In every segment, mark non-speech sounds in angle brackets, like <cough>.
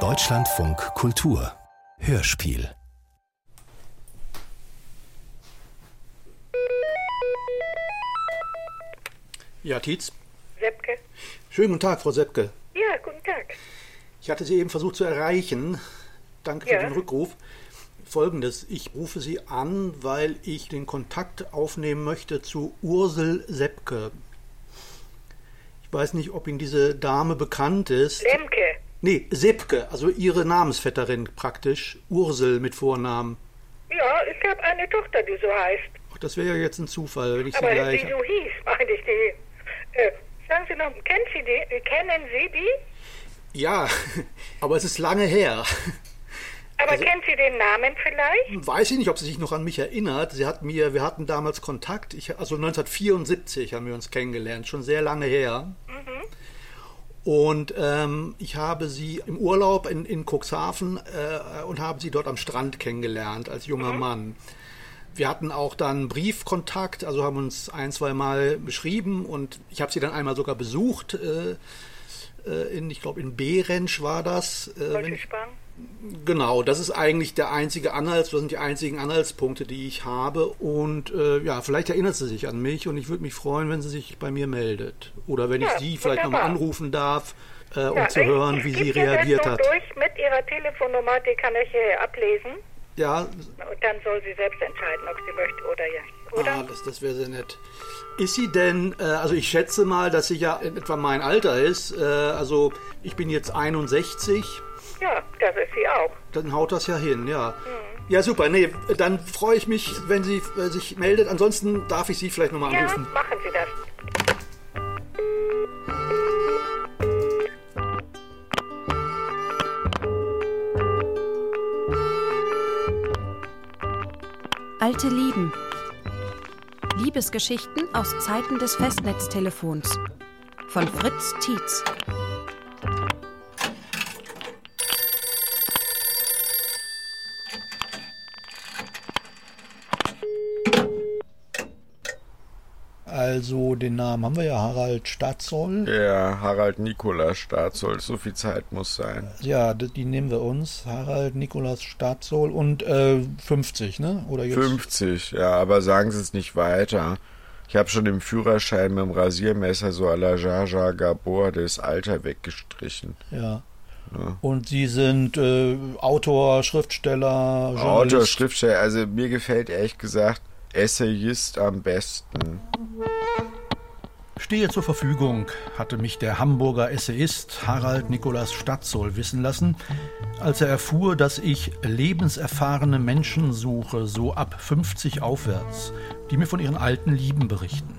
Deutschlandfunk Kultur Hörspiel Ja, Tietz. Seppke. Schönen guten Tag, Frau Seppke. Ja, guten Tag. Ich hatte Sie eben versucht zu erreichen. Danke Ja. für den Rückruf. Folgendes, ich rufe Sie an, weil ich den Kontakt aufnehmen möchte zu Ursel Seppke. Ich weiß nicht, ob Ihnen diese Dame bekannt ist. Lemke. Nee, Seppke, also Ihre Namensvetterin praktisch. Ursel mit Vornamen. Ja, es gab eine Tochter, die so heißt. Ach, das wäre ja jetzt ein Zufall, wenn ich Sie Aber gleich... die so hieß, meine ich die. Äh, sagen Sie noch, kennen Sie die? äh, Kennen Sie die? Ja, <laughs> aber es ist lange her. Aber Also- kennen Sie den Namen vielleicht? Weiß ich nicht, ob sie sich noch an mich erinnert. Sie hat mir, wir hatten damals Kontakt. Ich, also 1974 haben wir uns kennengelernt, schon sehr lange her. Und ähm, ich habe sie im Urlaub in, in Cuxhaven äh, und habe sie dort am Strand kennengelernt als junger Mann. Wir hatten auch dann Briefkontakt, also haben uns ein, zwei Mal beschrieben und ich habe sie dann einmal sogar besucht. Äh, äh, in, ich glaube, in Behrensch war das. Äh, wenn? Genau, das ist eigentlich der einzige Anhalts, das sind die einzigen Anhaltspunkte, die ich habe. Und äh, ja, vielleicht erinnert sie sich an mich und ich würde mich freuen, wenn sie sich bei mir meldet. Oder wenn ich Ja, sie vielleicht nochmal anrufen darf, äh, um Ja, zu ich- hören, ich wie sie reagiert hat. durch mit Ihrer Telefonnummer, die kann ich äh, ablesen. Ja, Und dann soll sie selbst entscheiden, ob sie möchte oder ja. Oder? ah, das, das wäre sehr nett. Ist sie denn, äh, also ich schätze mal, dass sie ja in etwa mein Alter ist. Äh, also ich bin jetzt 61. Ja, das ist sie auch. Dann haut das ja hin, ja. Mhm. Ja, super. Nee, dann freue ich mich, wenn sie äh, sich meldet. Ansonsten darf ich sie vielleicht nochmal Ja, anrufen. machen Sie das. Alte Lieben. Liebesgeschichten aus Zeiten des Festnetztelefons. Von Fritz Tietz. Also den Namen haben wir ja, Harald Staatzoll. Ja, Harald Nikolaus Staatsoll, so viel Zeit muss sein. Ja, die nehmen wir uns. Harald Nikolaus Staatzoll und äh, 50, ne? Oder jetzt? 50, ja, aber sagen Sie es nicht weiter. Ich habe schon im Führerschein mit dem Rasiermesser so à la Jar Jar Gabor das Alter weggestrichen. Ja. Und Sie sind äh, Autor, Schriftsteller, Journalist. Autor, Schriftsteller, also mir gefällt ehrlich gesagt Essayist am besten. Stehe zur Verfügung, hatte mich der Hamburger Essayist Harald Nikolaus Staatzoll wissen lassen, als er erfuhr, dass ich lebenserfahrene Menschen suche, so ab 50 aufwärts, die mir von ihren alten Lieben berichten.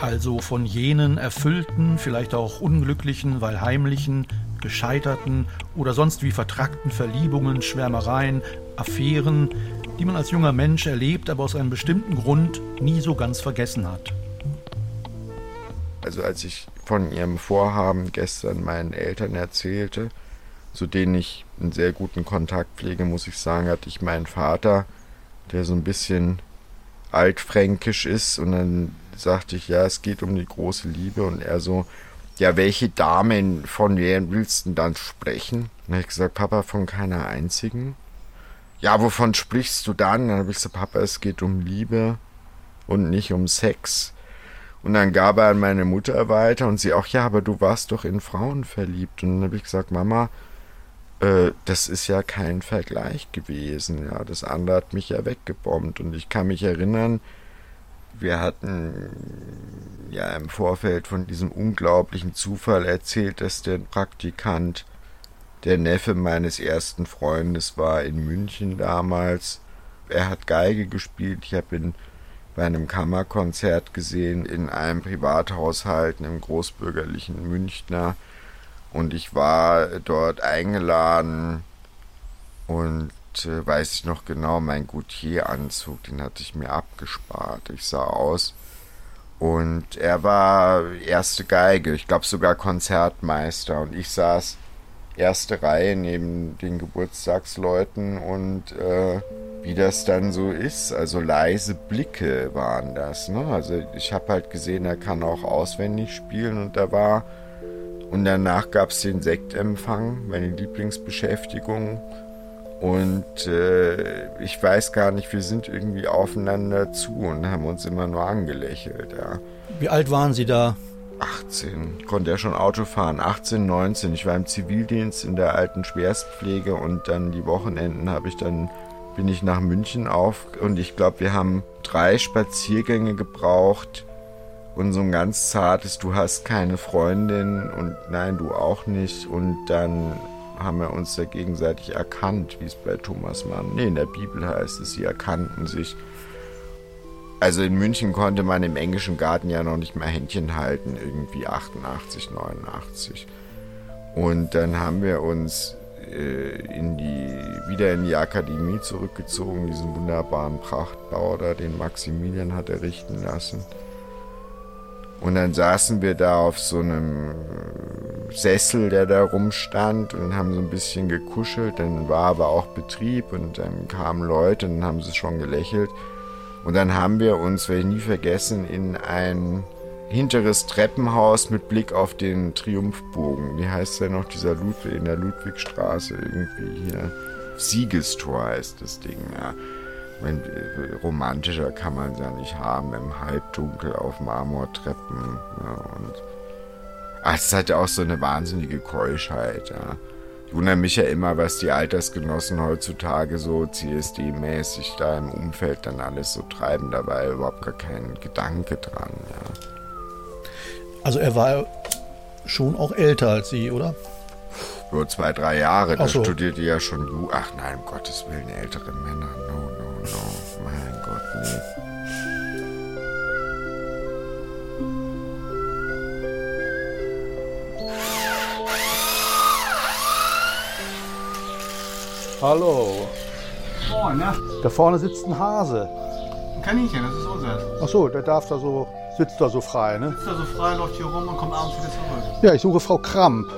Also von jenen erfüllten, vielleicht auch unglücklichen, weil heimlichen, gescheiterten oder sonst wie vertrackten Verliebungen, Schwärmereien, Affären, die man als junger Mensch erlebt, aber aus einem bestimmten Grund nie so ganz vergessen hat. Also als ich von ihrem Vorhaben gestern meinen Eltern erzählte, zu denen ich einen sehr guten Kontakt pflege, muss ich sagen, hatte ich meinen Vater, der so ein bisschen altfränkisch ist, und dann sagte ich, ja, es geht um die große Liebe, und er so, ja, welche Damen von wer willst du dann sprechen? Dann habe ich gesagt, Papa, von keiner einzigen. Ja, wovon sprichst du dann? Dann habe ich gesagt, Papa, es geht um Liebe und nicht um Sex. Und dann gab er an meine Mutter weiter und sie auch, ja, aber du warst doch in Frauen verliebt. Und dann habe ich gesagt, Mama, äh, das ist ja kein Vergleich gewesen. Ja, das andere hat mich ja weggebombt. Und ich kann mich erinnern, wir hatten ja im Vorfeld von diesem unglaublichen Zufall erzählt, dass der Praktikant der Neffe meines ersten Freundes war in München damals. Er hat Geige gespielt. Ich habe ihn bei einem Kammerkonzert gesehen in einem Privathaushalt im großbürgerlichen Münchner. Und ich war dort eingeladen und äh, weiß ich noch genau, mein Goutier-Anzug, den hatte ich mir abgespart. Ich sah aus. Und er war erste Geige, ich glaube sogar Konzertmeister. Und ich saß erste Reihe neben den Geburtstagsleuten und äh, wie das dann so ist, also leise Blicke waren das. Ne? Also ich habe halt gesehen, er kann auch auswendig spielen und da war Und danach gab es den Sektempfang, meine Lieblingsbeschäftigung. Und äh, ich weiß gar nicht, wir sind irgendwie aufeinander zu und haben uns immer nur angelächelt. Ja. Wie alt waren Sie da? 18. Konnte er schon Auto fahren. 18, 19. Ich war im Zivildienst in der alten Schwerstpflege und dann die Wochenenden habe ich dann bin ich nach München auf und ich glaube, wir haben drei Spaziergänge gebraucht und so ein ganz zartes, du hast keine Freundin und nein, du auch nicht und dann haben wir uns da gegenseitig erkannt, wie es bei Thomas Mann, nee, in der Bibel heißt es, sie erkannten sich. Also in München konnte man im englischen Garten ja noch nicht mehr Händchen halten, irgendwie 88, 89. Und dann haben wir uns äh, in die, wieder in die Akademie zurückgezogen, diesen wunderbaren Prachtbau da, den Maximilian hat errichten lassen. Und dann saßen wir da auf so einem Sessel, der da rumstand und haben so ein bisschen gekuschelt. Dann war aber auch Betrieb und dann kamen Leute und haben sie schon gelächelt. Und dann haben wir uns, werde ich nie vergessen, in ein hinteres Treppenhaus mit Blick auf den Triumphbogen. Wie heißt der noch, dieser Ludwig in der Ludwigstraße irgendwie hier? Siegestor heißt das Ding, ja. Meine, romantischer kann man es ja nicht haben, im Halbdunkel auf Marmortreppen. Ja, und ach, es hat ja auch so eine wahnsinnige Keuschheit, ja. Ich wundere mich ja immer, was die Altersgenossen heutzutage so CSD-mäßig da im Umfeld dann alles so treiben. Da war überhaupt gar kein Gedanke dran, ja. Also er war schon auch älter als Sie, oder? Nur zwei, drei Jahre. Da so. studierte ja schon. Ach nein, um Gottes Willen, ältere Männer. No, no, no. Mein Gott, nee. Hallo. Moin, ja. Da vorne sitzt ein Hase. Ein Kaninchen, das ist unser. Ach so, der darf da so, sitzt da so frei, ne? Sitzt da so frei, läuft hier rum und kommt abends wieder zurück. Ja, ich suche Frau Kramp.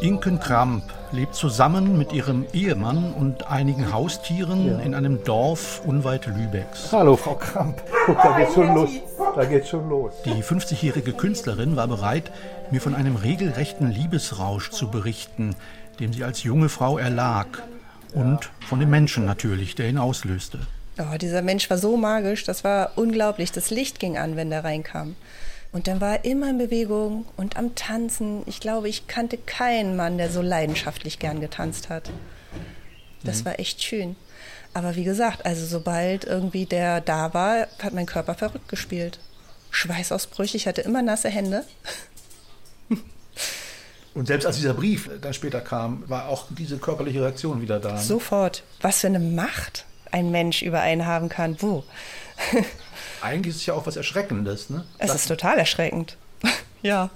Inken Kramp lebt zusammen mit ihrem Ehemann und einigen Haustieren in einem Dorf unweit Lübecks. Hallo, Frau Kramp. Guck, da geht's schon los. Da geht's schon los. Die 50-jährige Künstlerin war bereit, mir von einem regelrechten Liebesrausch zu berichten, dem sie als junge Frau erlag. Und von dem Menschen natürlich, der ihn auslöste. Oh, dieser Mensch war so magisch, das war unglaublich. Das Licht ging an, wenn der reinkam. Und dann war er immer in Bewegung und am Tanzen. Ich glaube, ich kannte keinen Mann, der so leidenschaftlich gern getanzt hat. Das war echt schön. Aber wie gesagt, also sobald irgendwie der da war, hat mein Körper verrückt gespielt. Schweißausbrüche, ich hatte immer nasse Hände. Und selbst als dieser Brief dann später kam, war auch diese körperliche Reaktion wieder da. ne? Sofort. Was für eine Macht ein Mensch über einen haben kann. Wo? <laughs> Eigentlich ist es ja auch was Erschreckendes. Ne? Es Das- ist total erschreckend. <laughs> ja.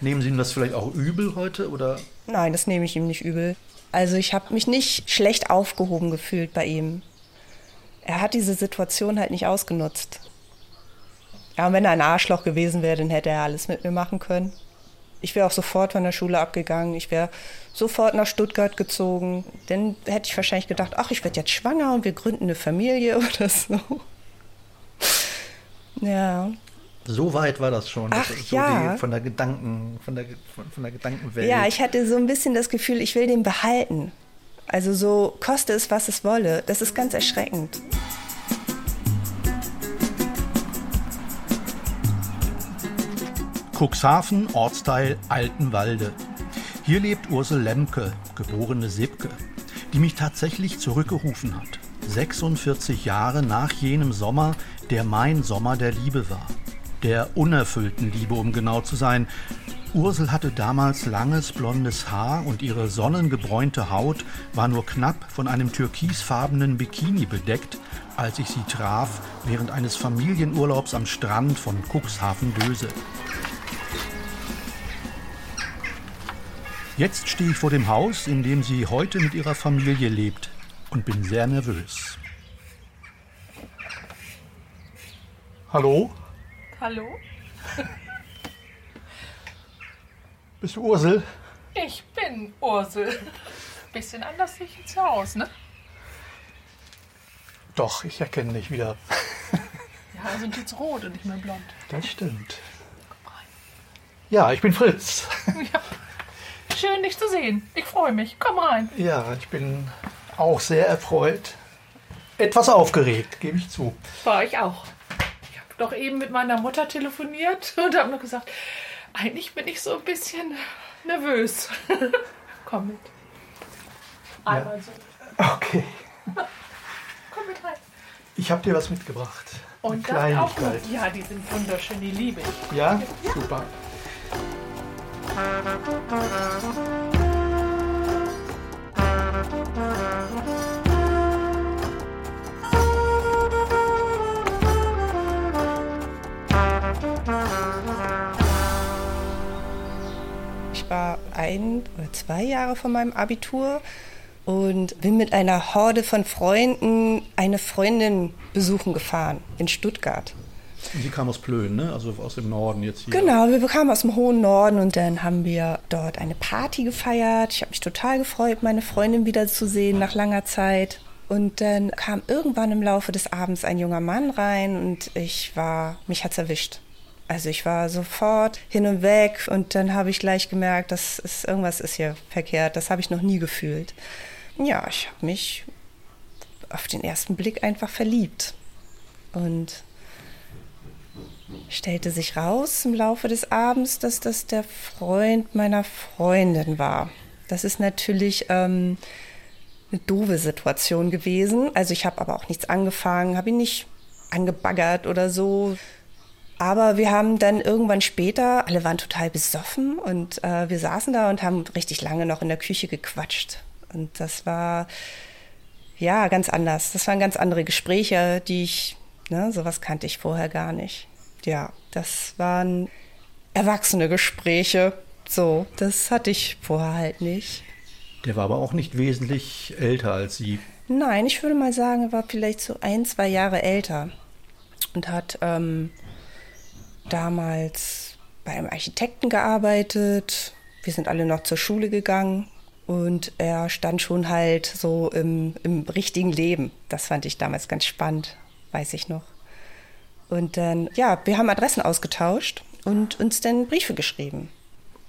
Nehmen Sie ihm das vielleicht auch übel heute? Oder Nein, das nehme ich ihm nicht übel. Also ich habe mich nicht schlecht aufgehoben gefühlt bei ihm. Er hat diese Situation halt nicht ausgenutzt. Ja, und wenn er ein Arschloch gewesen wäre, dann hätte er alles mit mir machen können. Ich wäre auch sofort von der Schule abgegangen. Ich wäre sofort nach Stuttgart gezogen. Dann hätte ich wahrscheinlich gedacht, ach, ich werde jetzt schwanger und wir gründen eine Familie <laughs> oder so. Ja. so weit war das schon. Ach, Das so ja. Die, von der Gedanken, von der, von, von der Gedankenwelt. Ja, ich hatte so ein bisschen das Gefühl, ich will den behalten. Also so koste es, was es wolle. Das ist ganz erschreckend. Cuxhaven, Ortsteil Altenwalde. Hier lebt Ursel Lemke, geborene Sibke, die mich tatsächlich zurückgerufen hat. 46 Jahre nach jenem Sommer, der mein Sommer der Liebe war. Der unerfüllten Liebe, um genau zu sein. Ursel hatte damals langes blondes Haar und ihre sonnengebräunte Haut war nur knapp von einem türkisfarbenen Bikini bedeckt, als ich sie traf während eines Familienurlaubs am Strand von Cuxhaven-Döse. Jetzt stehe ich vor dem Haus, in dem sie heute mit ihrer Familie lebt und bin sehr nervös. Hallo? Hallo? <laughs> Bist du Ursel? Ich bin Ursel. Bisschen anders sehe ich jetzt aus, ne? Doch, ich erkenne dich wieder. <laughs> Ja, sind jetzt rot und nicht mehr blond. Das stimmt. Ja, ich bin Fritz. <laughs> Ja, Schön, dich zu sehen. Ich freue mich. Komm rein. Ja, ich bin auch sehr erfreut. Etwas aufgeregt, gebe ich zu. War ich auch. Ich habe doch eben mit meiner Mutter telefoniert <laughs> und habe nur gesagt, eigentlich bin ich so ein bisschen nervös. <laughs> Komm mit. Einmal so. Okay. <laughs> Komm mit rein. Ich habe dir was mitgebracht. Und Eine das auch. Ja, die sind wunderschön, die liebe ich. Ja? Super. Ich war ein oder zwei Jahre von meinem Abitur und bin mit einer Horde von Freunden eine Freundin besuchen gefahren in Stuttgart. Die kam aus Plön, ne? Also aus dem Norden jetzt hier. Genau, wir kamen aus dem hohen Norden und dann haben wir dort eine Party gefeiert. Ich habe mich total gefreut, meine Freundin wiederzusehen nach langer Zeit. Und dann kam irgendwann im Laufe des Abends ein junger Mann rein und ich war, mich hat's erwischt. Also ich war sofort hin und weg und dann habe ich gleich gemerkt, dass ist, irgendwas ist hier verkehrt. Das habe ich noch nie gefühlt. Ja, ich habe mich auf den ersten Blick einfach verliebt. Und stellte sich raus im Laufe des Abends, dass das der Freund meiner Freundin war. Das ist natürlich ähm, eine doofe Situation gewesen. Also ich habe aber auch nichts angefangen, habe ihn nicht angebaggert oder so. Aber wir haben dann irgendwann später, alle waren total besoffen und äh, wir saßen da und haben richtig lange noch in der Küche gequatscht. Und das war ja ganz anders. Das waren ganz andere Gespräche, die ich, ne, sowas kannte ich vorher gar nicht. Ja, das waren erwachsene Gespräche. So, das hatte ich vorher halt nicht. Der war aber auch nicht wesentlich älter als sie. Nein, ich würde mal sagen, er war vielleicht so ein, zwei Jahre älter und hat ähm, damals bei einem Architekten gearbeitet. Wir sind alle noch zur Schule gegangen und er stand schon halt so im, im richtigen Leben. Das fand ich damals ganz spannend, weiß ich noch. Und dann, ja, wir haben Adressen ausgetauscht und uns dann Briefe geschrieben.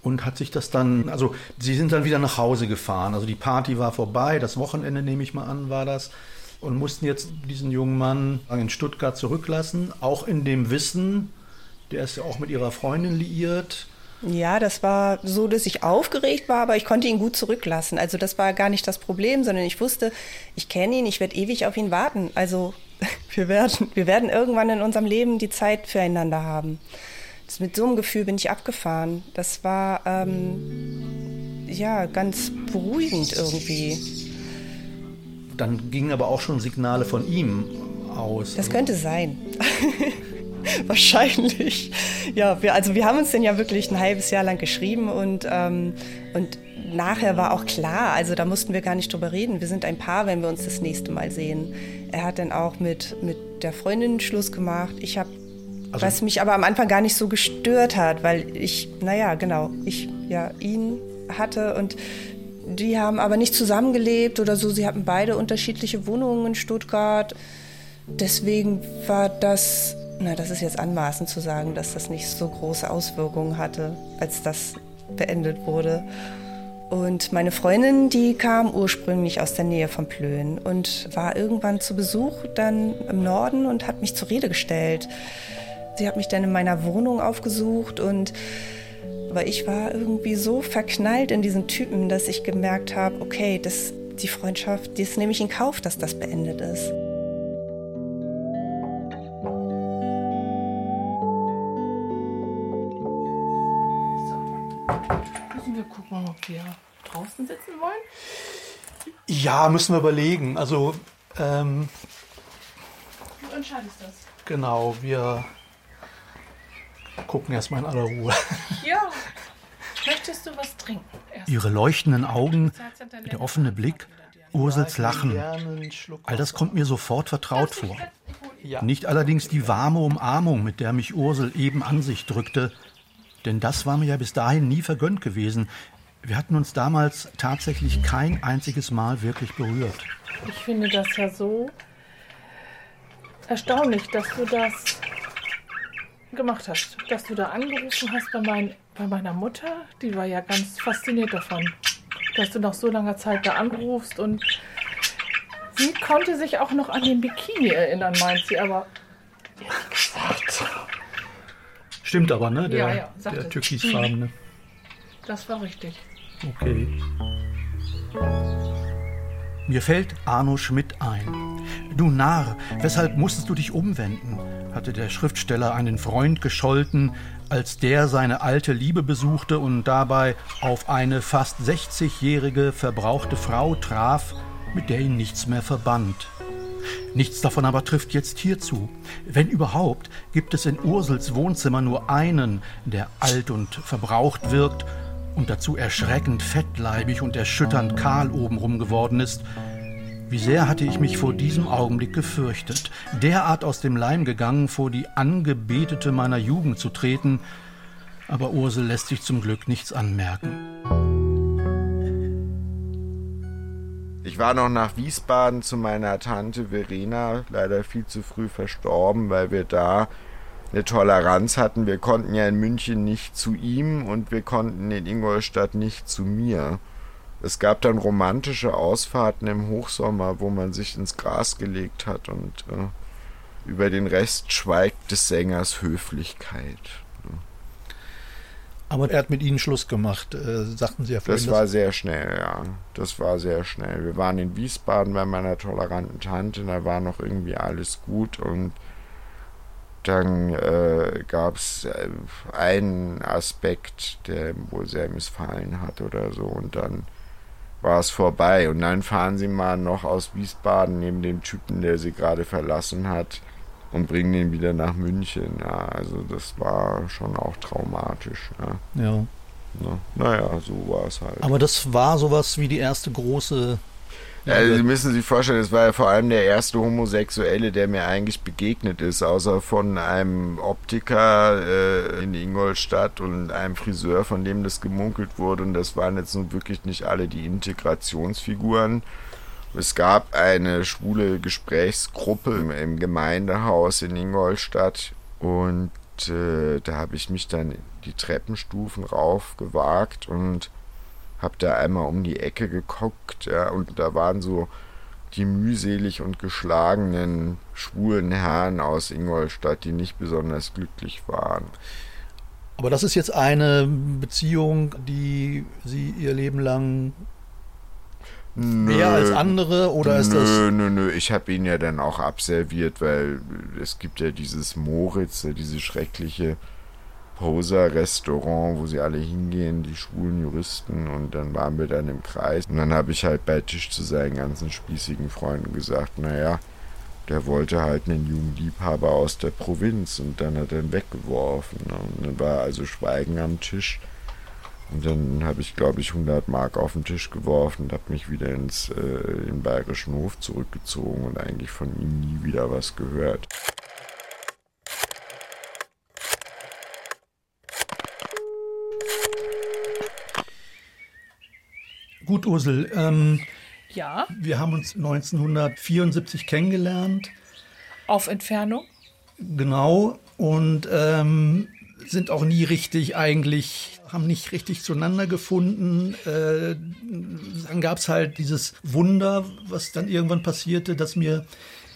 Und hat sich das dann, also Sie sind dann wieder nach Hause gefahren. Also die Party war vorbei, das Wochenende nehme ich mal an, war das. Und mussten jetzt diesen jungen Mann in Stuttgart zurücklassen, auch in dem Wissen, der ist ja auch mit ihrer Freundin liiert. Ja, das war so, dass ich aufgeregt war, aber ich konnte ihn gut zurücklassen. Also das war gar nicht das Problem, sondern ich wusste, ich kenne ihn, ich werde ewig auf ihn warten. Also <laughs> wir werden, wir werden irgendwann in unserem Leben die Zeit füreinander haben. Das, mit so einem Gefühl bin ich abgefahren. Das war ähm, ja ganz beruhigend irgendwie. Dann gingen aber auch schon Signale von ihm aus. Das könnte sein. <laughs> Wahrscheinlich. Ja, wir, also wir haben uns dann ja wirklich ein halbes Jahr lang geschrieben und, ähm, und nachher war auch klar, also da mussten wir gar nicht drüber reden. Wir sind ein Paar, wenn wir uns das nächste Mal sehen. Er hat dann auch mit, mit der Freundin Schluss gemacht. Ich habe, Also- was mich aber am Anfang gar nicht so gestört hat, weil ich, naja, genau, ich ja ihn hatte und die haben aber nicht zusammengelebt oder so. Sie hatten beide unterschiedliche Wohnungen in Stuttgart. Deswegen war das, na, das ist jetzt anmaßend zu sagen, dass das nicht so große Auswirkungen hatte, als das beendet wurde. Und meine Freundin, die kam ursprünglich aus der Nähe von Plön und war irgendwann zu Besuch dann im Norden und hat mich zur Rede gestellt. Sie hat mich dann in meiner Wohnung aufgesucht und aber ich war irgendwie so verknallt in diesen Typen, dass ich gemerkt habe, okay, das, die Freundschaft, das nehme ich in Kauf, dass das beendet ist. Müssen wir gucken, ob wir draußen sitzen wollen? Ja, müssen wir überlegen. Also, ähm, Du entscheidest das. genau, wir gucken erstmal in aller Ruhe. <laughs> Ja. Möchtest du was trinken? Erst Ihre leuchtenden Augen, der offene Blick, Ursels Lachen. All das kommt mir sofort vertraut vor. Nicht allerdings die warme Umarmung, mit der mich Ursel eben an sich drückte, denn das war mir ja bis dahin nie vergönnt gewesen. Wir hatten uns damals tatsächlich kein einziges Mal wirklich berührt. Ich finde das ja so erstaunlich, dass du das gemacht hast. Dass du da angerufen hast bei meinen bei meiner Mutter, die war ja ganz fasziniert davon, dass du nach so langer Zeit da anrufst und sie konnte sich auch noch an den Bikini erinnern, meint sie, aber ehrlich gesagt, Stimmt aber, ne? Der, Ja, ja, sagt der türkisfarbene. das war richtig. Okay. Mir fällt Arno Schmidt ein. Du Narr, weshalb musstest du dich umwenden? hatte der Schriftsteller einen Freund gescholten, als der seine alte Liebe besuchte und dabei auf eine fast 60-jährige verbrauchte Frau traf, mit der ihn nichts mehr verband. Nichts davon aber trifft jetzt hierzu. Wenn überhaupt, gibt es in Ursels Wohnzimmer nur einen, der alt und verbraucht wirkt und dazu erschreckend fettleibig und erschütternd kahl obenrum geworden ist. Wie sehr hatte ich mich vor diesem Augenblick gefürchtet, derart aus dem Leim gegangen, vor die Angebetete meiner Jugend zu treten, aber Ursel lässt sich zum Glück nichts anmerken. Ich war noch nach Wiesbaden zu meiner Tante Verena, leider viel zu früh verstorben, weil wir da eine Toleranz hatten. Wir konnten ja in München nicht zu ihm und wir konnten in Ingolstadt nicht zu mir. Es gab dann romantische Ausfahrten im Hochsommer, wo man sich ins Gras gelegt hat und äh, über den Rest schweigt des Sängers Höflichkeit. Aber er hat mit Ihnen Schluss gemacht, äh, sagten Sie ja vorhin. Das war sehr schnell, ja. Das war sehr schnell. Wir waren in Wiesbaden bei meiner toleranten Tante, da war noch irgendwie alles gut und dann äh, gab es äh, einen Aspekt, der wohl sehr missfallen hat oder so und dann war es vorbei. Und dann fahren sie mal noch aus Wiesbaden neben dem Typen, der sie gerade verlassen hat und bringen ihn wieder nach München. Ja, also das war schon auch traumatisch. Ja. ja. Ne? Naja, so war es halt. Aber das war sowas wie die erste große. Also Sie müssen sich vorstellen, es war ja vor allem der erste Homosexuelle, der mir eigentlich begegnet ist, außer von einem Optiker äh, in Ingolstadt und einem Friseur, von dem das gemunkelt wurde. Und das waren jetzt nun wirklich nicht alle die Integrationsfiguren. Es gab eine schwule Gesprächsgruppe im, Gemeindehaus in Ingolstadt und äh, da habe ich mich dann die Treppenstufen rauf gewagt und habe da einmal um die Ecke geguckt ja, und da waren so die mühselig und geschlagenen schwulen Herren aus Ingolstadt, die nicht besonders glücklich waren. Aber das ist jetzt eine Beziehung, die Sie Ihr Leben lang mehr als andere oder ist nö, das Nö, nö, ich habe ihn ja dann auch abserviert, weil es gibt ja dieses Moritz, ja, diese schreckliche Poser-Restaurant, wo sie alle hingehen, die schwulen Juristen und dann waren wir dann im Kreis. Und dann habe ich halt bei Tisch zu seinen ganzen spießigen Freunden gesagt, naja, der wollte halt einen jungen Liebhaber aus der Provinz und dann hat er ihn weggeworfen ne? und dann war also Schweigen am Tisch und dann habe ich, glaube ich, 100 Mark auf den Tisch geworfen und habe mich wieder ins äh, den bayerischen Hof zurückgezogen und eigentlich von ihm nie wieder was gehört. gut, Ursel? Ähm, Ja, wir haben uns 1974 kennengelernt, auf Entfernung. genau, und ähm, sind auch nie richtig eigentlich, haben nicht richtig zueinander gefunden. Äh, dann gab es halt dieses Wunder, was dann irgendwann passierte, dass mir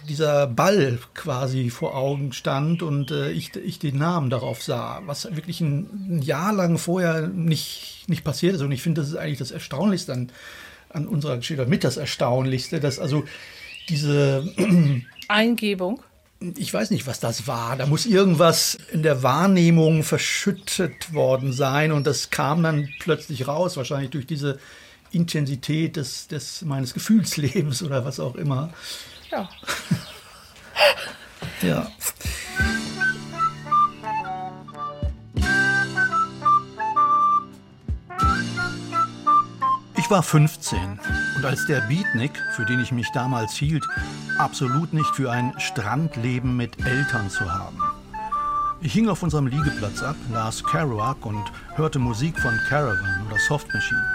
dieser Ball quasi vor Augen stand und äh, ich, ich den Namen darauf sah, was wirklich ein, ein Jahr lang vorher nicht, nicht passiert ist. Und ich finde, das ist eigentlich das Erstaunlichste an, an unserer Geschichte, mit das Erstaunlichste, dass also diese Eingebung. Ich weiß nicht, was das war. Da muss irgendwas in der Wahrnehmung verschüttet worden sein und das kam dann plötzlich raus, wahrscheinlich durch diese Intensität des, des meines Gefühlslebens oder was auch immer. Ja. <laughs> Ja. Ich war 15 als der Beatnik, für den ich mich damals hielt, absolut nicht für ein Strandleben mit Eltern zu haben. Ich hing auf unserem Liegeplatz ab, las Kerouac und hörte Musik von Caravan oder Soft Machine.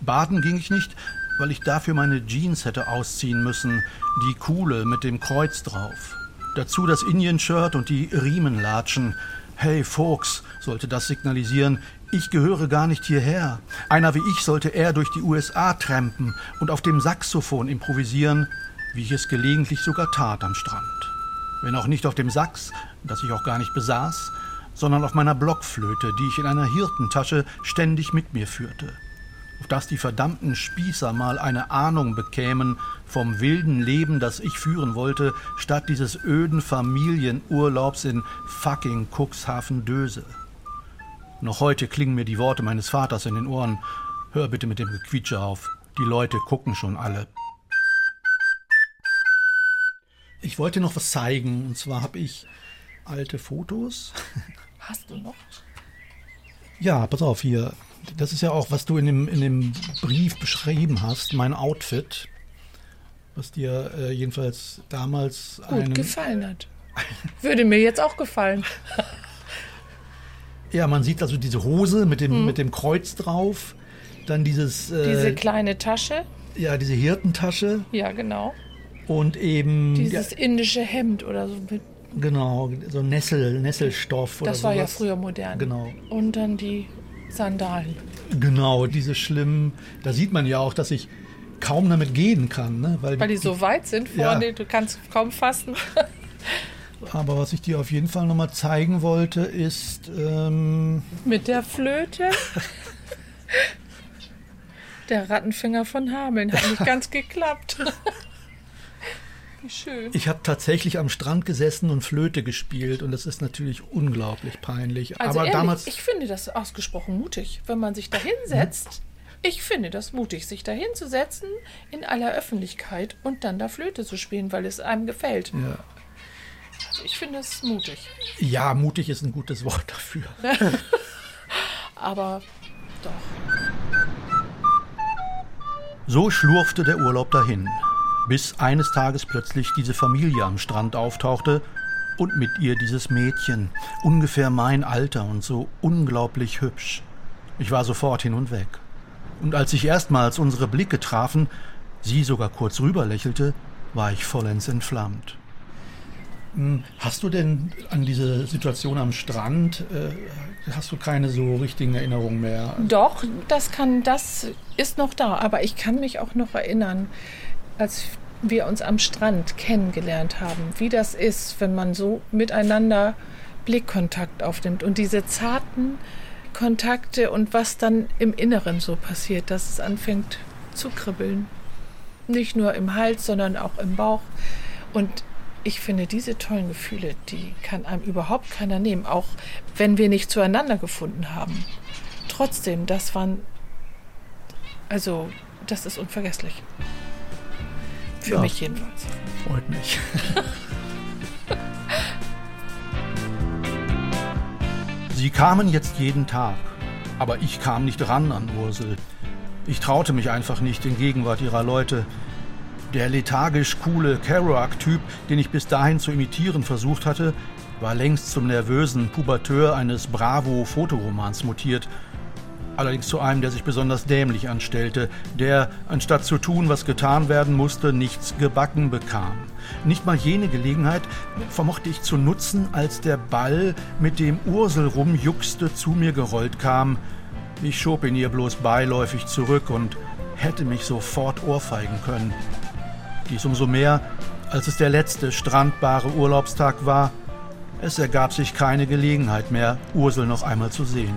Baden ging ich nicht, weil ich dafür meine Jeans hätte ausziehen müssen, die coole mit dem Kreuz drauf. Dazu das Indian-Shirt und die Riemenlatschen. Hey, Folks, sollte das signalisieren, Ich gehöre gar nicht hierher. Einer wie ich sollte eher durch die USA trampen und auf dem Saxophon improvisieren, wie ich es gelegentlich sogar tat am Strand. Wenn auch nicht auf dem Sax, das ich auch gar nicht besaß, sondern auf meiner Blockflöte, die ich in einer Hirtentasche ständig mit mir führte. Auf dass die verdammten Spießer mal eine Ahnung bekämen vom wilden Leben, das ich führen wollte, statt dieses öden Familienurlaubs in fucking Cuxhaven-Döse. Noch heute klingen mir die Worte meines Vaters in den Ohren. Hör bitte mit dem Gequietsche auf. Die Leute gucken schon alle. Ich wollte noch was zeigen. Und zwar habe ich alte Fotos. <laughs> Hast du noch? Ja, pass auf hier. Das ist ja auch, was du in dem, in dem Brief beschrieben hast, mein Outfit. Was dir äh, jedenfalls damals Gut einem, gefallen hat. Würde mir jetzt auch gefallen. <laughs> Ja, man sieht also diese Hose mit dem, mit dem Kreuz drauf. Dann dieses. Äh, Diese kleine Tasche. ja, diese Hirtentasche. Ja, genau. Und eben. Dieses indische Hemd oder so. Mit, ja, genau, so Nessel, Nesselstoff oder das war ja sowas. früher modern. Genau. Und dann die Sandalen. Genau, diese schlimmen. Da sieht man ja auch, dass ich kaum damit gehen kann. Ne? Weil, Weil die so weit sind Ja. vorne, du kannst kaum fassen. <laughs> Aber was ich dir auf jeden Fall nochmal zeigen wollte, ist. Ähm, Mit der Flöte. <laughs> Der Rattenfinger von Hameln hat nicht ganz geklappt. <laughs> Wie schön. ich habe tatsächlich am Strand gesessen und Flöte gespielt und das ist natürlich unglaublich peinlich. Also Aber ehrlich, damals. ich finde das ausgesprochen mutig, wenn man sich da hinsetzt. Ich finde das mutig, sich da hinzusetzen in aller Öffentlichkeit und dann da Flöte zu spielen, weil es einem gefällt. ja. Ich finde es mutig. ja, mutig ist ein gutes Wort dafür. <laughs> Aber doch. So schlurfte der Urlaub dahin, bis eines Tages plötzlich diese Familie am Strand auftauchte und mit ihr dieses Mädchen, ungefähr mein Alter und so unglaublich hübsch. Ich war sofort hin und weg. Und als sich erstmals unsere Blicke trafen, sie sogar kurz rüber lächelte, war ich vollends entflammt. Hm, Hast du denn an diese Situation am Strand, äh, hast du keine so richtigen Erinnerungen mehr? Doch, das kann, das ist noch da. Aber ich kann mich auch noch erinnern, als wir uns am Strand kennengelernt haben, wie das ist, wenn man so miteinander Blickkontakt aufnimmt und diese zarten Kontakte und was dann im Inneren so passiert, dass es anfängt zu kribbeln. Nicht nur im Hals, sondern auch im Bauch. Und ich finde, diese tollen Gefühle, die kann einem überhaupt keiner nehmen, auch wenn wir nicht zueinander gefunden haben. Trotzdem, das waren, also, das ist unvergesslich. Für Ja. mich jedenfalls. Freut mich. <laughs> Sie kamen jetzt jeden Tag, aber ich kam nicht ran an Ursel. Ich traute mich einfach nicht in Gegenwart ihrer Leute. Der lethargisch coole Kerouac-Typ, den ich bis dahin zu imitieren versucht hatte, war längst zum nervösen Puberteur eines Bravo-Fotoromans mutiert. Allerdings zu einem, der sich besonders dämlich anstellte, der, anstatt zu tun, was getan werden musste, nichts gebacken bekam. Nicht mal jene Gelegenheit vermochte ich zu nutzen, als der Ball, mit dem Ursel rumjuckste, zu mir gerollt kam. Ich schob ihn ihr bloß beiläufig zurück und hätte mich sofort ohrfeigen können. Dies umso mehr, als es der letzte strandbare Urlaubstag war. Es ergab sich keine Gelegenheit mehr, Ursel noch einmal zu sehen.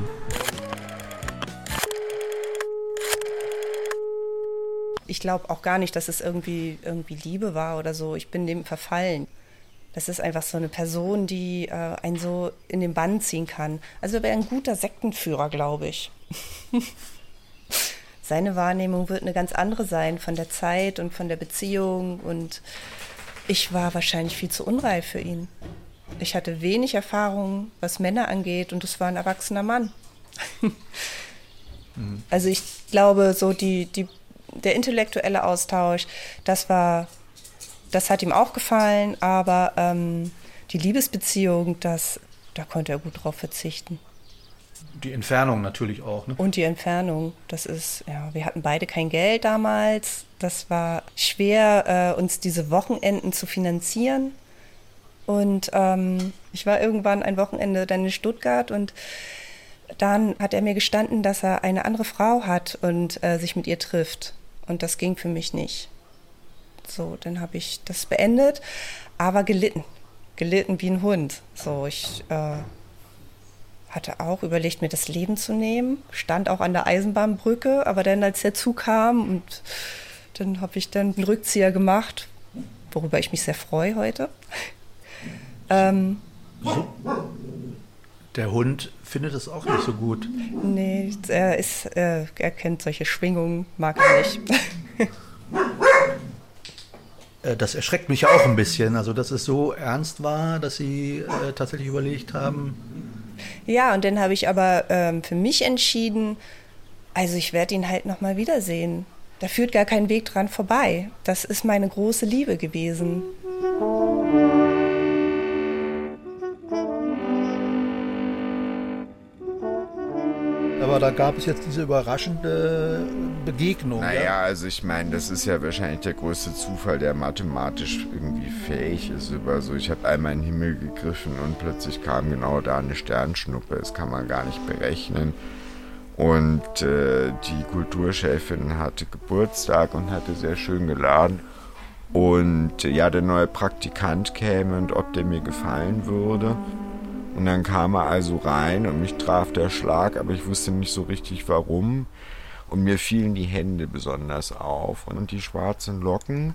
Ich glaube auch gar nicht, dass es irgendwie, irgendwie Liebe war oder so. Ich bin dem verfallen. Das ist einfach so eine Person, die äh, einen so in den Bann ziehen kann. Also er wäre ein guter Sektenführer, glaube ich. <laughs> Seine Wahrnehmung wird eine ganz andere sein von der Zeit und von der Beziehung. Und ich war wahrscheinlich viel zu unreif für ihn. Ich hatte wenig Erfahrung, was Männer angeht, und es war ein erwachsener Mann. <laughs> Also ich glaube, so die, die, der intellektuelle Austausch, das war, das hat ihm auch gefallen, aber ähm, die Liebesbeziehung, das, da konnte er gut drauf verzichten. Die Entfernung natürlich auch. Ne? Und die Entfernung, das ist, ja, wir hatten beide kein Geld damals. Das war schwer, äh, uns diese Wochenenden zu finanzieren. Und ähm, ich war irgendwann ein Wochenende dann in Stuttgart und dann hat er mir gestanden, dass er eine andere Frau hat und äh, sich mit ihr trifft. Und das ging für mich nicht. So, dann habe ich das beendet, aber gelitten. Gelitten wie ein Hund. So, ich äh, hatte auch überlegt, mir das Leben zu nehmen, stand auch an der Eisenbahnbrücke, aber dann, als der Zug kam und dann habe ich dann einen Rückzieher gemacht, worüber ich mich sehr freue heute. <laughs> Ähm, Der Hund findet es auch nicht so gut. nee, er, ist, er kennt solche Schwingungen, mag er nicht. <laughs> Äh, Das erschreckt mich auch ein bisschen. Also, dass es so ernst war, dass Sie äh, tatsächlich überlegt haben, Ja, und dann habe ich aber ähm, für mich entschieden, also ich werde ihn halt nochmal wiedersehen. Da führt gar kein Weg dran vorbei. Das ist meine große Liebe gewesen. Da gab es jetzt diese überraschende Begegnung. Naja, ja? also ich meine, das ist ja wahrscheinlich der größte Zufall, der mathematisch irgendwie fähig ist über so. Ich habe einmal in den Himmel gegriffen und plötzlich kam genau da eine Sternschnuppe. Das kann man gar nicht berechnen. Und äh, die Kulturchefin hatte Geburtstag und hatte sehr schön geladen. Und äh, ja, der neue Praktikant käme und ob der mir gefallen würde. Und dann kam er also rein und mich traf der Schlag, aber ich wusste nicht so richtig warum. Und mir fielen die Hände besonders auf und die schwarzen Locken.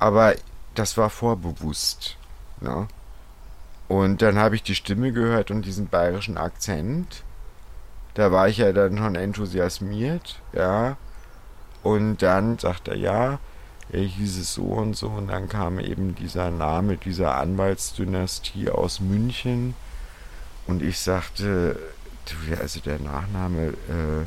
Aber das war vorbewusst. Ne? Und dann habe ich die Stimme gehört und diesen bayerischen Akzent. Da war ich ja dann schon enthusiasmiert, ja. Und dann sagt er, ja, er hieß es so und so. Und dann kam eben dieser Name dieser Anwaltsdynastie aus München. Und ich sagte, also der Nachname, äh,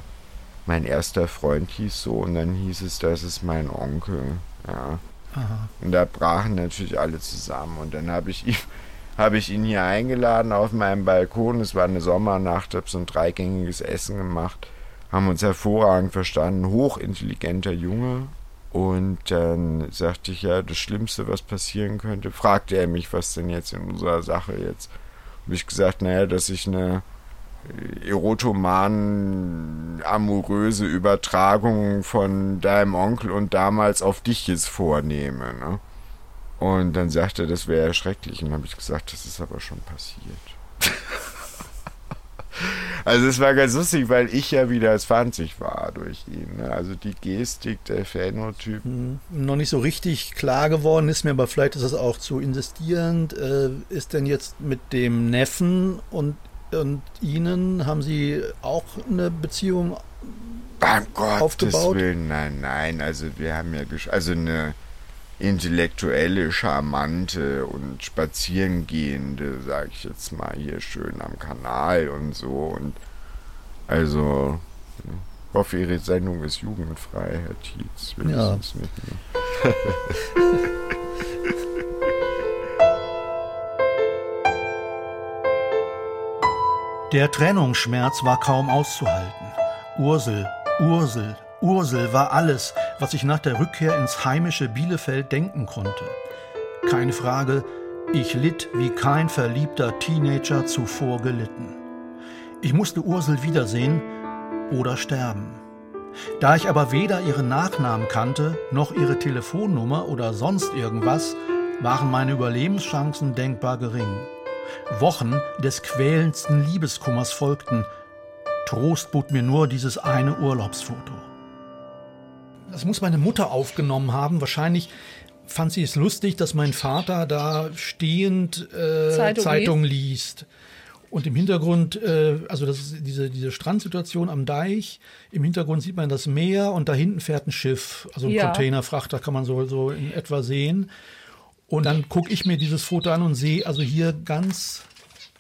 mein erster Freund hieß so. Und dann hieß es, das ist mein Onkel, ja. Aha. Und da brachen natürlich alle zusammen. Und dann habe ich ihn, <laughs> habe ich ihn hier eingeladen auf meinem Balkon. Es war eine Sommernacht, habe so ein dreigängiges Essen gemacht. Haben uns hervorragend verstanden. Hochintelligenter Junge. Und dann sagte ich ja, das Schlimmste, was passieren könnte, fragte er mich, was denn jetzt in unserer Sache jetzt. Habe ich gesagt, naja, dass ich eine erotoman amoröse Übertragung von deinem Onkel und damals auf dich jetzt vornehme. Ne? Und dann sagte er, das wäre ja schrecklich. Und dann habe ich gesagt, das ist aber schon passiert. Also es war ganz lustig, weil ich ja wieder 20 war durch ihn. Ne? Also die Gestik, der Phänotyp. Hm, Noch nicht so richtig klar geworden ist mir, aber vielleicht ist das auch zu insistierend. Äh, ist denn jetzt mit dem Neffen und, und Ihnen, haben Sie auch eine Beziehung Beim Gottes aufgebaut? Willen, nein, nein. Also wir haben ja, also eine intellektuelle, charmante und spazierengehende, sag ich jetzt mal, hier schön am Kanal und so. Und also, ich hoffe, Ihre Sendung ist jugendfrei, Herr Tietz. Ja. Ne? Der Trennungsschmerz war kaum auszuhalten. Ursel, Ursel, Ursel war alles, was ich nach der Rückkehr ins heimische Bielefeld denken konnte. Keine Frage, ich litt wie kein verliebter Teenager zuvor gelitten. Ich musste Ursel wiedersehen oder sterben. Da ich aber weder ihren Nachnamen kannte, noch ihre Telefonnummer oder sonst irgendwas, waren meine Überlebenschancen denkbar gering. Wochen des quälendsten Liebeskummers folgten. Trost bot mir nur dieses eine Urlaubsfoto. Das muss meine Mutter aufgenommen haben. Wahrscheinlich fand sie es lustig, dass mein Vater da stehend äh, Zeitung Zeitung, liest. Und im Hintergrund, äh, also das ist diese, diese Strandsituation am Deich, im Hintergrund sieht man das Meer und da hinten fährt ein Schiff, also ein Ja. Containerfrachter kann man so, so in etwa sehen. Und dann gucke ich mir dieses Foto an und sehe also hier ganz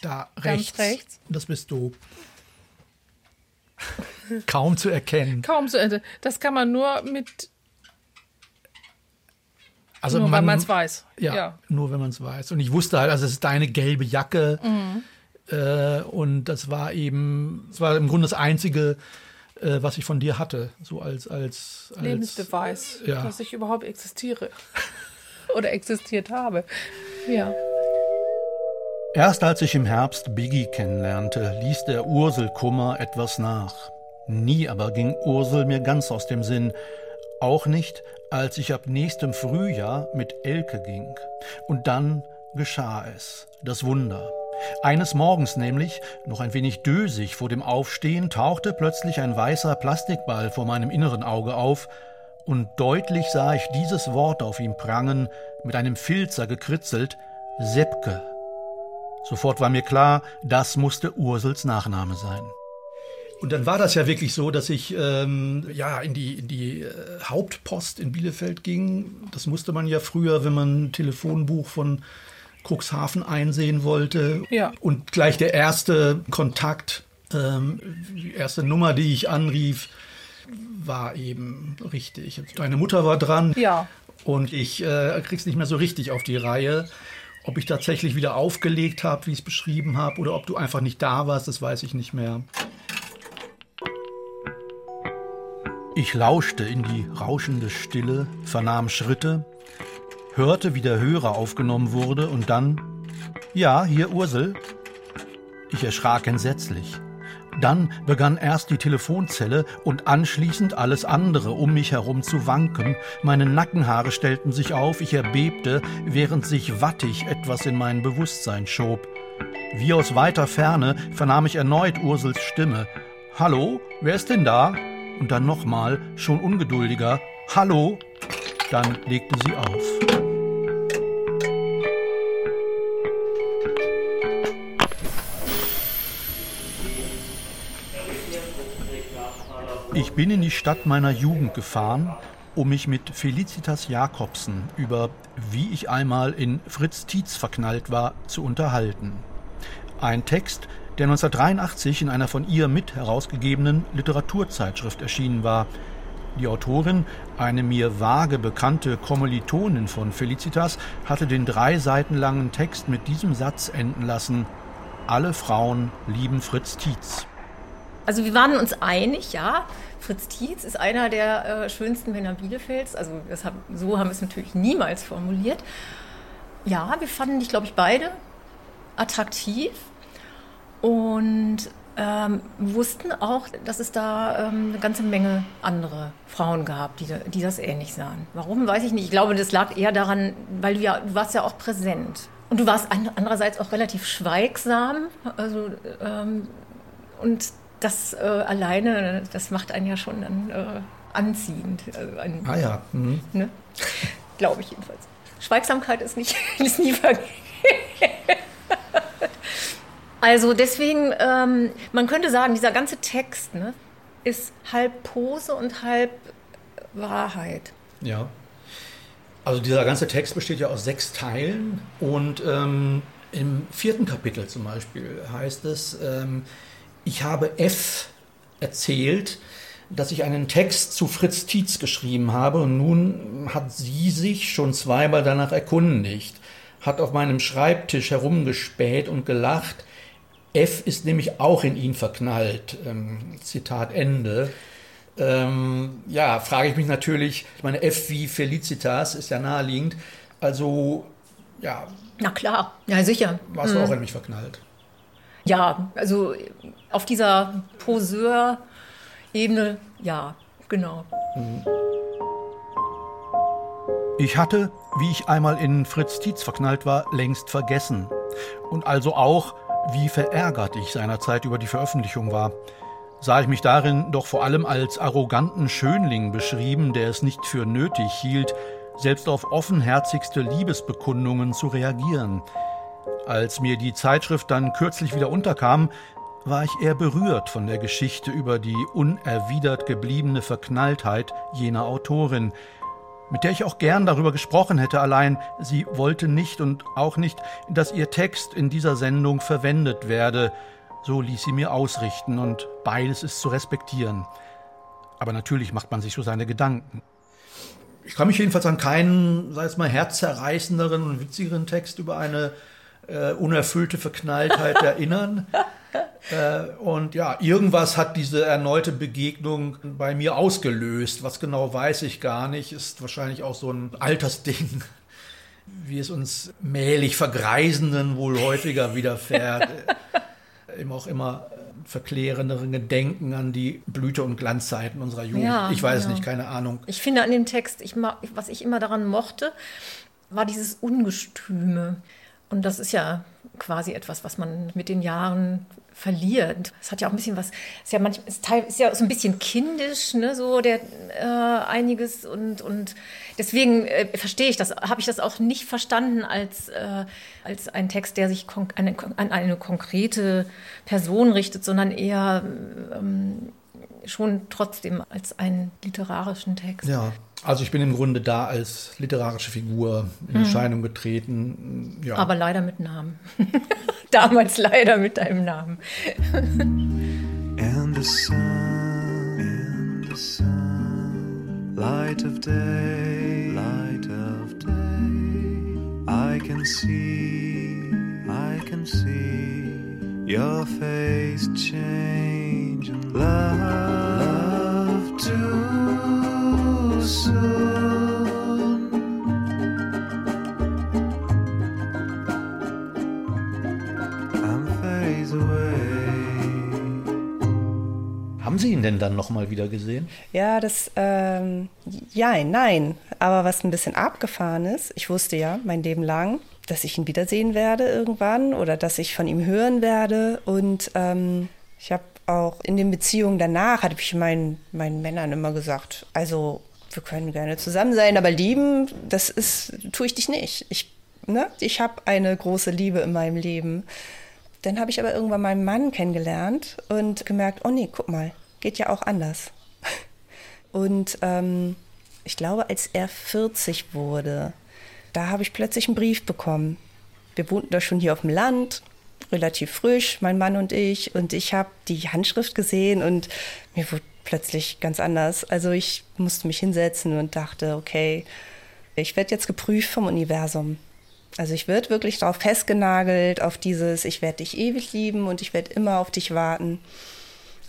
da Ganz rechts. rechts. Das bist du. Kaum zu erkennen. Kaum so. äh, Das kann man nur mit, Also nur man man es weiß. Ja, ja. nur wenn man es weiß. Und ich wusste halt, also es ist deine gelbe Jacke. Mhm. Äh, und das war eben, das war im Grunde das Einzige, äh, was ich von dir hatte. So als, als, als Lebensbeweis, ja. dass ich überhaupt existiere. <laughs> Oder existiert habe. Ja. Erst als ich im Herbst Biggie kennenlernte, ließ der Ursel-Kummer etwas nach. Nie aber ging Ursel mir ganz aus dem Sinn, auch nicht, als ich ab nächstem Frühjahr mit Elke ging. Und dann geschah es, das Wunder. Eines Morgens nämlich, noch ein wenig dösig vor dem Aufstehen, tauchte plötzlich ein weißer Plastikball vor meinem inneren Auge auf, und deutlich sah ich dieses Wort auf ihm prangen, mit einem Filzer gekritzelt, Seppke. Sofort war mir klar, das musste Ursels Nachname sein. Und dann war das ja wirklich so, dass ich ähm, ja in die, in die äh, Hauptpost in Bielefeld ging. Das musste man ja früher, wenn man ein Telefonbuch von Cuxhaven einsehen wollte. Ja. Und gleich der erste Kontakt, ähm, die erste Nummer, die ich anrief, war eben richtig. Deine Mutter war dran. Ja. Und ich äh, krieg's nicht mehr so richtig auf die Reihe. Ob ich tatsächlich wieder aufgelegt habe, wie ich es beschrieben habe, oder ob du einfach nicht da warst, das weiß ich nicht mehr. Ich lauschte in die rauschende Stille, vernahm Schritte, hörte, wie der Hörer aufgenommen wurde und dann, ja, hier Ursel. Ich erschrak entsetzlich. Dann begann erst die Telefonzelle und anschließend alles andere um mich herum zu wanken. Meine Nackenhaare stellten sich auf, ich erbebte, während sich wattig etwas in mein Bewusstsein schob. Wie aus weiter Ferne vernahm ich erneut Ursels Stimme. Hallo, wer ist denn da? Und dann nochmal, schon ungeduldiger. Hallo? Dann legte sie auf. Ich bin in die Stadt meiner Jugend gefahren, um mich mit Felicitas Jakobsen über Wie ich einmal in Fritz Tietz verknallt war zu unterhalten. Ein Text, der 1983 in einer von ihr mit herausgegebenen Literaturzeitschrift erschienen war. Die Autorin, eine mir vage bekannte Kommilitonin von Felicitas, hatte den drei Seiten langen Text mit diesem Satz enden lassen: Alle Frauen lieben Fritz Tietz. Also wir waren uns einig, ja, Fritz Tietz ist einer der äh, schönsten Männer Bielefelds. Also haben, so haben wir es natürlich niemals formuliert. Ja, wir fanden dich, glaube ich, beide attraktiv und ähm, wussten auch, dass es da ähm, eine ganze Menge andere Frauen gab, die, die das ähnlich sahen. Warum, weiß ich nicht. Ich glaube, das lag eher daran, weil du ja, du warst ja auch präsent. Und du warst andererseits auch relativ schweigsam. Also, ähm, und das äh, alleine, das macht einen ja schon dann äh, anziehend. Also ein, ah ja. Mhm. Ne? Glaube ich jedenfalls. Schweigsamkeit ist, nicht, <laughs> ist nie vergeben. Also deswegen, ähm, man könnte sagen, dieser ganze Text ne, ist halb Pose und halb Wahrheit. Ja. Also dieser ganze Text besteht ja aus sechs Teilen und ähm, im vierten Kapitel zum Beispiel heißt es, ähm, ich habe F erzählt, dass ich einen Text zu Fritz Tietz geschrieben habe und nun hat sie sich schon zweimal danach erkundigt, hat auf meinem Schreibtisch herumgespäht und gelacht. F ist nämlich auch in ihn verknallt. Ähm, Zitat Ende. Ähm, ja, frage ich mich natürlich, ich meine, F wie Felicitas ist ja naheliegend. Also, ja. Na klar, ja sicher. Warst du mhm. auch in mich verknallt? Ja, also auf dieser Poseur-Ebene, ja, genau. Ich hatte, wie ich einmal in Fritz Tietz verknallt war, längst vergessen. Und also auch, wie verärgert ich seinerzeit über die Veröffentlichung war. Sah ich mich darin doch vor allem als arroganten Schönling beschrieben, der es nicht für nötig hielt, selbst auf offenherzigste Liebesbekundungen zu reagieren. Als mir die Zeitschrift dann kürzlich wieder unterkam, war ich eher berührt von der Geschichte über die unerwidert gebliebene Verknalltheit jener Autorin, mit der ich auch gern darüber gesprochen hätte, allein sie wollte nicht und auch nicht, dass ihr Text in dieser Sendung verwendet werde, so ließ sie mir ausrichten, und beides ist zu respektieren. Aber natürlich macht man sich so seine Gedanken. Ich kann mich jedenfalls an keinen, sei es mal, herzzerreißenderen und witzigeren Text über eine äh, unerfüllte Verknalltheit <laughs> erinnern. Äh, und ja, irgendwas hat diese erneute Begegnung bei mir ausgelöst. Was genau weiß ich gar nicht. Ist wahrscheinlich auch so ein Altersding. wie es uns mählich Vergreisenden wohl häufiger widerfährt. <laughs> Eben auch immer verklärendere Gedenken an die Blüte- und Glanzzeiten unserer Jugend. Ja, ich weiß ja. nicht, keine Ahnung. Ich finde an dem Text, ich was ich immer daran mochte, war dieses Ungestüme. Und das ist ja quasi etwas, was man mit den Jahren verliert. Es hat ja auch ein bisschen was, ist ja manchmal, ist, teil- ist ja so ein bisschen kindisch, ne, so der äh, einiges und, und deswegen äh, verstehe ich das, habe ich das auch nicht verstanden als, äh, als ein Text, der sich konk- eine, an eine konkrete Person richtet, sondern eher ähm, schon trotzdem als einen literarischen Text. Ja, also ich bin im Grunde da als literarische Figur in Erscheinung getreten. Ja. Aber leider mit Namen. <laughs> Damals leider mit deinem Namen. And the sun, and the sun, light of day, light of day. I can see, I can see your face change and love, love too Haben Sie ihn denn dann nochmal wieder gesehen? Ja, das, ähm, ja, nein. Aber was ein bisschen abgefahren ist, ich wusste ja mein Leben lang, dass ich ihn wiedersehen werde irgendwann oder dass ich von ihm hören werde. Und ähm, ich habe auch in den Beziehungen danach, hatte ich meinen, meinen Männern immer gesagt, also wir können gerne zusammen sein, aber lieben, das ist, tue ich dich nicht. Ich, ne? ich habe eine große Liebe in meinem Leben. Dann habe ich aber irgendwann meinen Mann kennengelernt und gemerkt, oh nee, guck mal, geht ja auch anders. <laughs> Und ähm, ich glaube, als er 40 wurde, da habe ich plötzlich einen Brief bekommen. Wir wohnten da schon hier auf dem Land, relativ frisch, mein Mann und ich. Und ich habe die Handschrift gesehen und mir wurde plötzlich ganz anders. Also ich musste mich hinsetzen und dachte, okay, ich werde jetzt geprüft vom Universum. Also ich werde wirklich darauf festgenagelt, auf dieses, ich werde dich ewig lieben und ich werde immer auf dich warten.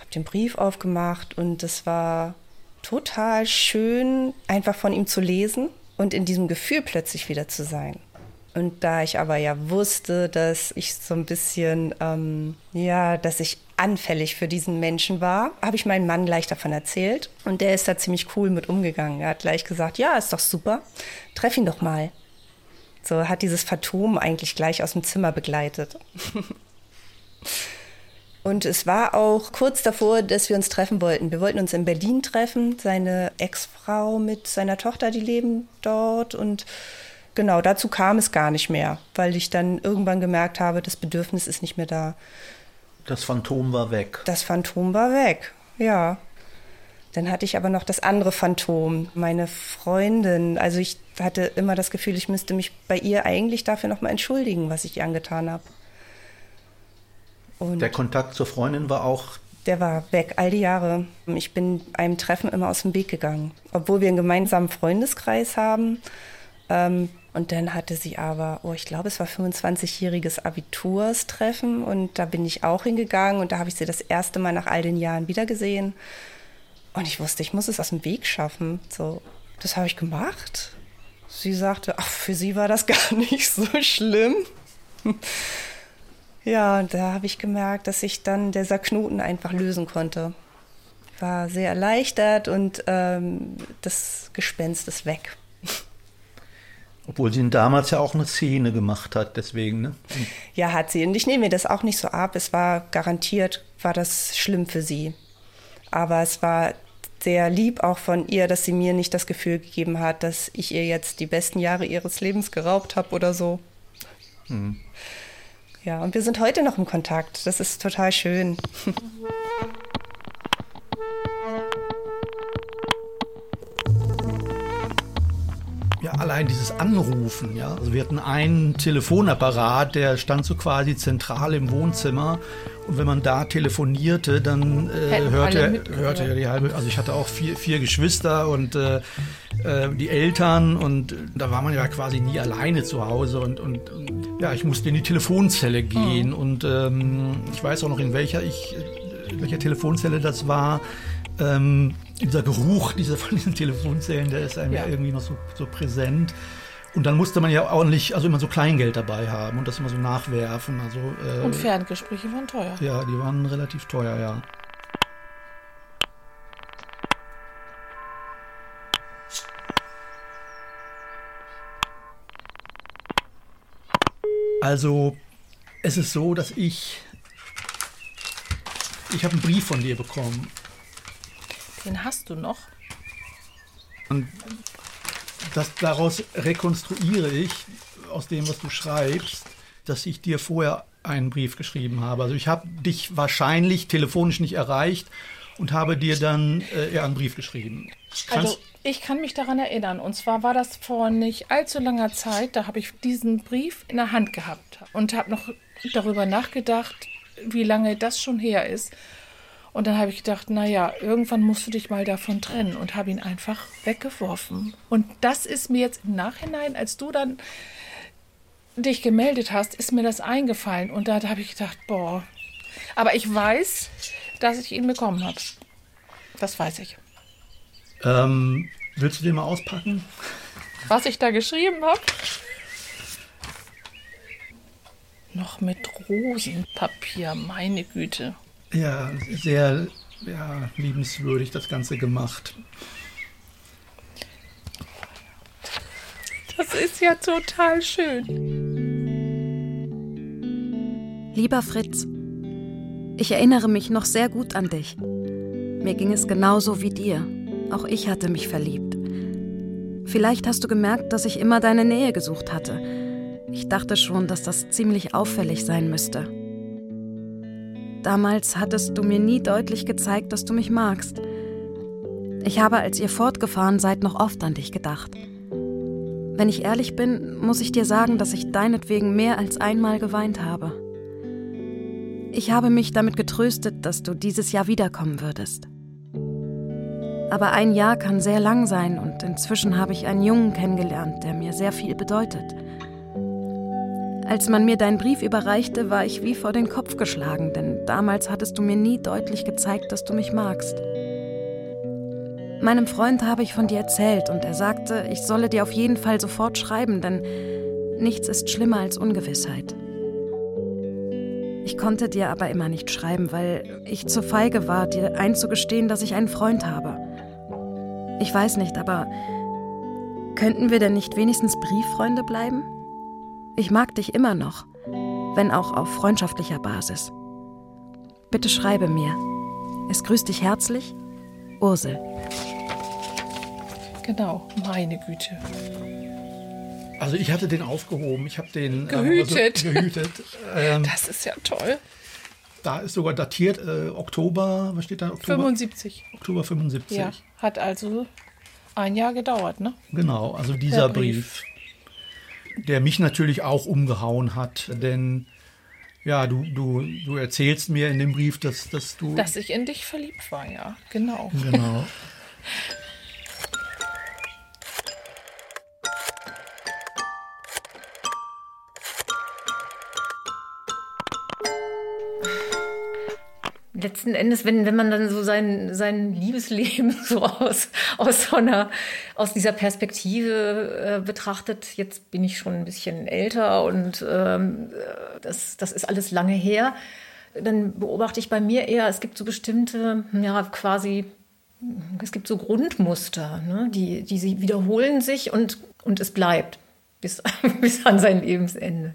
Habe den Brief aufgemacht und es war total schön, einfach von ihm zu lesen und in diesem Gefühl plötzlich wieder zu sein. Und da ich aber ja wusste, dass ich so ein bisschen, ähm, ja, dass ich anfällig für diesen Menschen war, habe ich meinem Mann gleich davon erzählt. Und der ist da ziemlich cool mit umgegangen. Er hat gleich gesagt, ja, ist doch super, treff ihn doch mal. So hat dieses Phantom eigentlich gleich aus dem Zimmer begleitet. <laughs> Und es war auch kurz davor, dass wir uns treffen wollten. Wir wollten uns in Berlin treffen. Seine Ex-Frau mit seiner Tochter, die leben dort. Und genau, dazu kam es gar nicht mehr, weil ich dann irgendwann gemerkt habe, das Bedürfnis ist nicht mehr da. Das Phantom war weg. Das Phantom war weg, ja. Dann hatte ich aber noch das andere Phantom, meine Freundin. Also ich hatte immer das Gefühl, ich müsste mich bei ihr eigentlich dafür nochmal entschuldigen, was ich ihr angetan habe. Und Der Kontakt zur Freundin war auch der war weg, all die Jahre. Ich bin einem Treffen immer aus dem Weg gegangen, obwohl wir einen gemeinsamen Freundeskreis haben. Ähm, und dann hatte sie aber, oh, ich glaube, es war 25-jähriges Abiturstreffen und da bin ich auch hingegangen und da habe ich sie das erste Mal nach all den Jahren wiedergesehen. Und ich wusste, ich muss es aus dem Weg schaffen. So, das habe ich gemacht. Sie sagte, ach, für sie war das <laughs> gar nicht so schlimm. Ja, und da habe ich gemerkt, dass ich dann dieser Knoten einfach lösen konnte. Ich war sehr erleichtert und ähm, das Gespenst ist weg. Obwohl sie damals ja auch eine Szene gemacht hat, deswegen, ne? Ja, hat sie. Und ich nehme mir das auch nicht so ab. Es war garantiert, war das schlimm für sie. Aber es war sehr lieb auch von ihr, dass sie mir nicht das Gefühl gegeben hat, dass ich ihr jetzt die besten Jahre ihres Lebens geraubt habe oder so. Hm. Ja, und wir sind heute noch im Kontakt. Das ist total schön. <laughs> allein dieses Anrufen, ja. Also wir hatten einen Telefonapparat, der stand so quasi zentral im Wohnzimmer. Und wenn man da telefonierte, dann äh, hörte, hörte ja die halbe, also ich hatte auch vier, vier Geschwister und äh, äh, die Eltern und da war man ja quasi nie alleine zu Hause und, und, und ja, ich musste in die Telefonzelle gehen und ähm, ich weiß auch noch, in welcher ich, in welcher Telefonzelle das war. Ähm, dieser Geruch dieser, von diesen Telefonzellen, der ist einem ja, Ja. irgendwie noch so, so präsent. Und dann musste man ja ordentlich, also immer so Kleingeld dabei haben und das immer so nachwerfen. Also, äh, Und Ferngespräche waren teuer. Ja, die waren relativ teuer, ja. Also, es ist so, dass ich. Ich habe einen Brief von dir bekommen. Den hast du noch. Und das, daraus rekonstruiere ich, aus dem, was du schreibst, dass ich dir vorher einen Brief geschrieben habe. Also ich habe dich wahrscheinlich telefonisch nicht erreicht und habe dir dann äh, eher einen Brief geschrieben. Kannst, Also ich kann mich daran erinnern. Und zwar war das vor nicht allzu langer Zeit. Da habe ich diesen Brief in der Hand gehabt und habe noch darüber nachgedacht, wie lange das schon her ist. Und dann habe ich gedacht, naja, irgendwann musst du dich mal davon trennen und habe ihn einfach weggeworfen. Und das ist mir jetzt im Nachhinein, als du dann dich gemeldet hast, ist mir das eingefallen. Und da habe ich gedacht, boah. Aber ich weiß, dass ich ihn bekommen habe. Das weiß ich. ähm, willst du den mal auspacken? Was ich da geschrieben habe? Noch mit Rosenpapier, meine Güte. Ja, sehr ja, liebenswürdig das Ganze gemacht. Das ist ja total schön. Lieber Fritz, ich erinnere mich noch sehr gut an dich. Mir ging es genauso wie dir. Auch ich hatte mich verliebt. Vielleicht hast du gemerkt, dass ich immer deine Nähe gesucht hatte. Ich dachte schon, dass das ziemlich auffällig sein müsste. Damals hattest du mir nie deutlich gezeigt, dass du mich magst. Ich habe, als ihr fortgefahren seid, noch oft an dich gedacht. Wenn ich ehrlich bin, muss ich dir sagen, dass ich deinetwegen mehr als einmal geweint habe. Ich habe mich damit getröstet, dass du dieses Jahr wiederkommen würdest. Aber ein Jahr kann sehr lang sein und inzwischen habe ich einen Jungen kennengelernt, der mir sehr viel bedeutet. Als man mir deinen Brief überreichte, war ich wie vor den Kopf geschlagen, denn damals hattest du mir nie deutlich gezeigt, dass du mich magst. Meinem Freund habe ich von dir erzählt und er sagte, ich solle dir auf jeden Fall sofort schreiben, denn nichts ist schlimmer als Ungewissheit. Ich konnte dir aber immer nicht schreiben, weil ich zu feige war, dir einzugestehen, dass ich einen Freund habe. Ich weiß nicht, aber könnten wir denn nicht wenigstens Brieffreunde bleiben? Ich mag dich immer noch, wenn auch auf freundschaftlicher Basis. Bitte schreibe mir. Es grüßt dich herzlich, Ursel. Genau, meine Güte. Also ich hatte den aufgehoben, ich habe den ähm, Gehütet. Also gehütet. Ähm, Das ist ja toll. da ist sogar datiert äh, Oktober, was steht da? Oktober, 75. Oktober 75. Ja, hat also ein Jahr gedauert, ne? Genau, also dieser Brief. Brief. Der mich natürlich auch umgehauen hat, denn ja, du, du, du erzählst mir in dem Brief, dass, dass du Dass ich in dich verliebt war, ja, genau. genau <laughs> letzten Endes, wenn, wenn man dann so sein, sein Liebesleben <laughs> so aus, aus so einer, aus dieser Perspektive äh, betrachtet, jetzt bin ich schon ein bisschen älter und ähm, äh, das, das ist alles lange her, dann beobachte ich bei mir eher, es gibt so bestimmte, ja, quasi, es gibt so Grundmuster, ne? die, die sie wiederholen sich und, und es bleibt bis, <laughs> bis an sein Lebensende.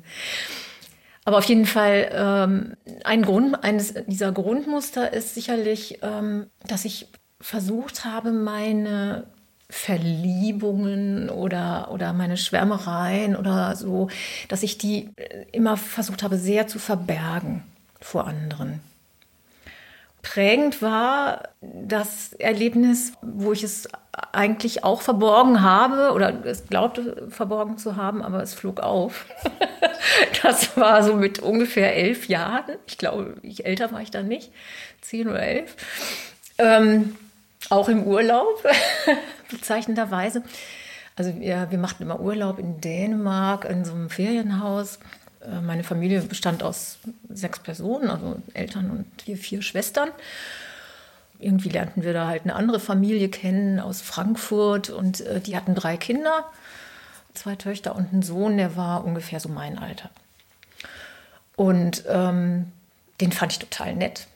Aber auf jeden Fall, ähm, ein Grund, eines dieser Grundmuster ist sicherlich, ähm, dass ich versucht habe, meine Verliebungen oder, oder meine Schwärmereien oder so, dass ich die äh, immer versucht habe, sehr zu verbergen vor anderen. Prägend war das Erlebnis, wo ich es eigentlich auch verborgen habe oder es glaubte verborgen zu haben, aber es flog auf. <laughs> Das war so mit ungefähr elf Jahren. Ich glaube, ich, älter war ich dann nicht, zehn oder elf. Ähm, auch im Urlaub, <laughs> bezeichnenderweise. Also wir, wir machten immer Urlaub in Dänemark in so einem Ferienhaus. Äh, Meine Familie bestand aus sechs Personen, also Eltern und wir vier Schwestern. Irgendwie lernten wir da halt eine andere Familie kennen aus Frankfurt und äh, die hatten drei Kinder. zwei Töchter und einen Sohn, der war ungefähr so mein Alter. Und ähm, den fand ich total nett.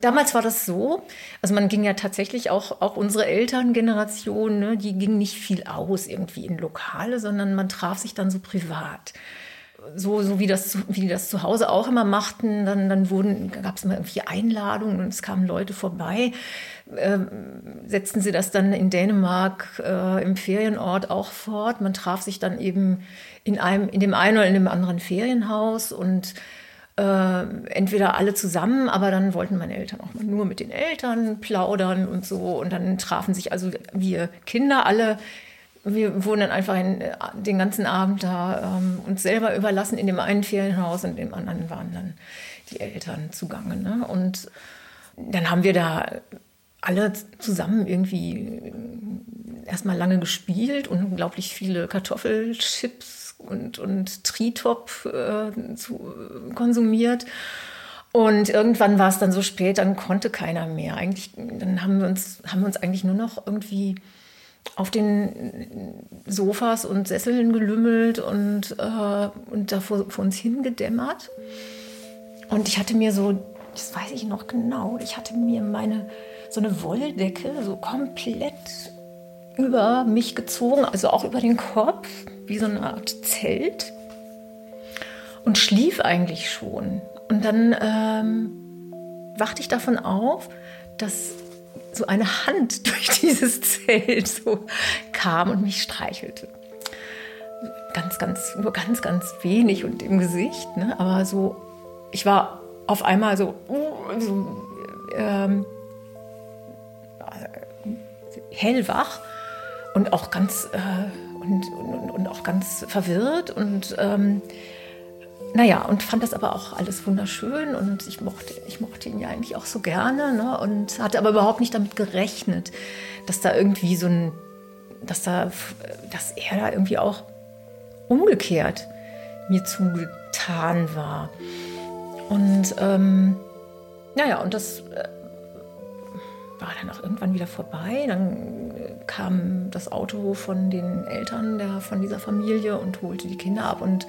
Damals war das so, also man ging ja tatsächlich auch, auch unsere Elterngeneration, ne, die ging nicht viel aus irgendwie in Lokale, sondern man traf sich dann so privat. So, so wie, das, wie das zu Hause auch immer machten, dann, dann gab es immer irgendwie Einladungen und es kamen Leute vorbei. Ähm, setzten sie das dann in Dänemark äh, im Ferienort auch fort. Man traf sich dann eben in, einem, in dem einen oder in dem anderen Ferienhaus und äh, entweder alle zusammen, aber dann wollten meine Eltern auch nur mit den Eltern plaudern und so. Und dann trafen sich also wir Kinder alle. Wir wurden dann einfach in, äh, den ganzen Abend da ähm, uns selber überlassen in dem einen Ferienhaus und dem anderen waren dann die Eltern zugange. Ne? Und dann haben wir da alle zusammen irgendwie erstmal lange gespielt und unglaublich viele Kartoffelchips und, und Tritop äh, zu, konsumiert. Und irgendwann war es dann so spät, dann konnte keiner mehr. Eigentlich, dann haben wir uns, haben wir uns eigentlich nur noch irgendwie auf den Sofas und Sesseln gelümmelt und, äh, und da vor, vor uns hingedämmert. Und ich hatte mir so, das weiß ich noch genau, ich hatte mir meine, so eine Wolldecke so komplett über mich gezogen, also auch über den Kopf, wie so eine Art Zelt. Und schlief eigentlich schon. Und dann ähm, wachte ich davon auf, dass so eine Hand <laughs> durch dieses Zelt so kam und mich streichelte. Ganz, ganz, nur ganz, ganz wenig und im Gesicht. Ne? Aber so, ich war auf einmal so, so ähm, hellwach und auch ganz äh, und, und, und, auch ganz verwirrt und ähm, naja, und fand das aber auch alles wunderschön und ich mochte, ich mochte ihn ja eigentlich auch so gerne ne? und hatte aber überhaupt nicht damit gerechnet, dass da irgendwie so ein, dass da, dass er da irgendwie auch umgekehrt mir zugetan war. Und ähm, naja, und das äh, war dann auch irgendwann wieder vorbei. Dann kam das Auto von den Eltern der, von dieser Familie und holte die Kinder ab und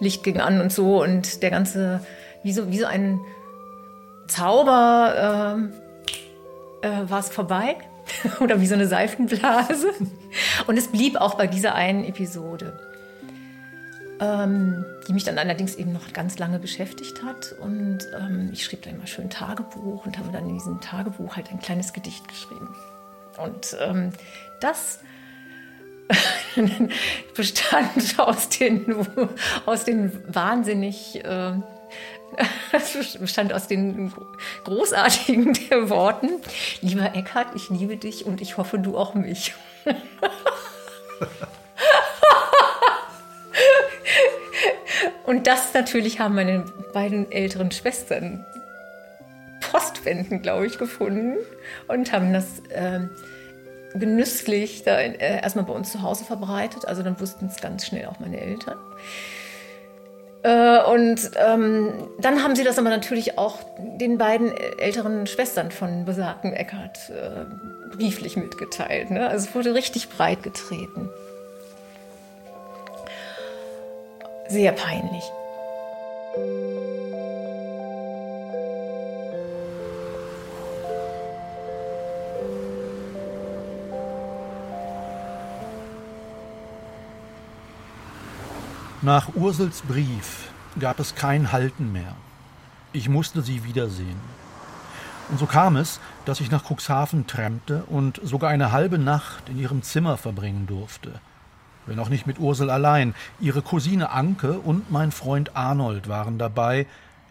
Licht ging an und so. Und der ganze, wie so, wie so ein Zauber äh, äh, war es vorbei. <laughs> Oder wie so eine Seifenblase. Und es blieb auch bei dieser einen Episode ähm, die mich dann allerdings eben noch ganz lange beschäftigt hat. Und ähm, ich schrieb da immer schön Tagebuch und habe dann in diesem Tagebuch halt ein kleines Gedicht geschrieben. Und ähm, das <laughs> bestand aus den, aus den wahnsinnig, äh, <laughs> bestand aus den großartigen <laughs> Worten, lieber Eckhard, ich liebe dich und ich hoffe, du auch mich. Und das natürlich haben meine beiden älteren Schwestern Postwenden, glaube ich, gefunden und haben das äh, genüsslich da äh, erstmal bei uns zu Hause verbreitet. Also dann wussten es ganz schnell auch meine Eltern. Äh, und ähm, dann haben sie das aber natürlich auch den beiden älteren Schwestern von besagten Eckart äh, brieflich mitgeteilt. Ne? Also es wurde richtig breit getreten. Sehr peinlich. Nach Ursels Brief gab es kein Halten mehr. Ich musste sie wiedersehen. Und so kam es, dass ich nach Cuxhaven trennte und sogar eine halbe Nacht in ihrem Zimmer verbringen durfte wenn auch nicht mit Ursel allein. Ihre Cousine Anke und mein Freund Arnold waren dabei,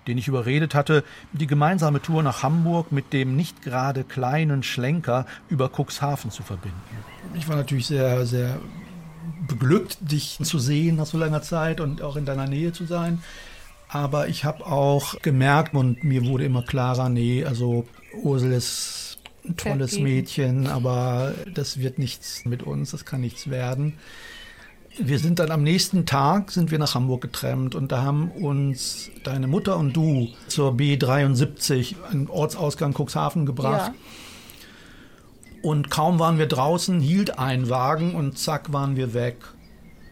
den ich überredet hatte, die gemeinsame Tour nach Hamburg mit dem nicht gerade kleinen Schlenker über Cuxhaven zu verbinden. Ich war natürlich sehr, sehr beglückt, dich zu sehen nach so langer Zeit und auch in deiner Nähe zu sein. Aber ich habe auch gemerkt und mir wurde immer klarer, nee, also Ursel ist ein tolles Mädchen, aber das wird nichts mit uns, das kann nichts werden wir sind dann am nächsten Tag sind wir nach Hamburg getrennt und da haben uns deine Mutter und du zur B73, einen Ortsausgang Cuxhaven gebracht. Ja. Und kaum waren wir draußen, hielt ein Wagen und zack waren wir weg.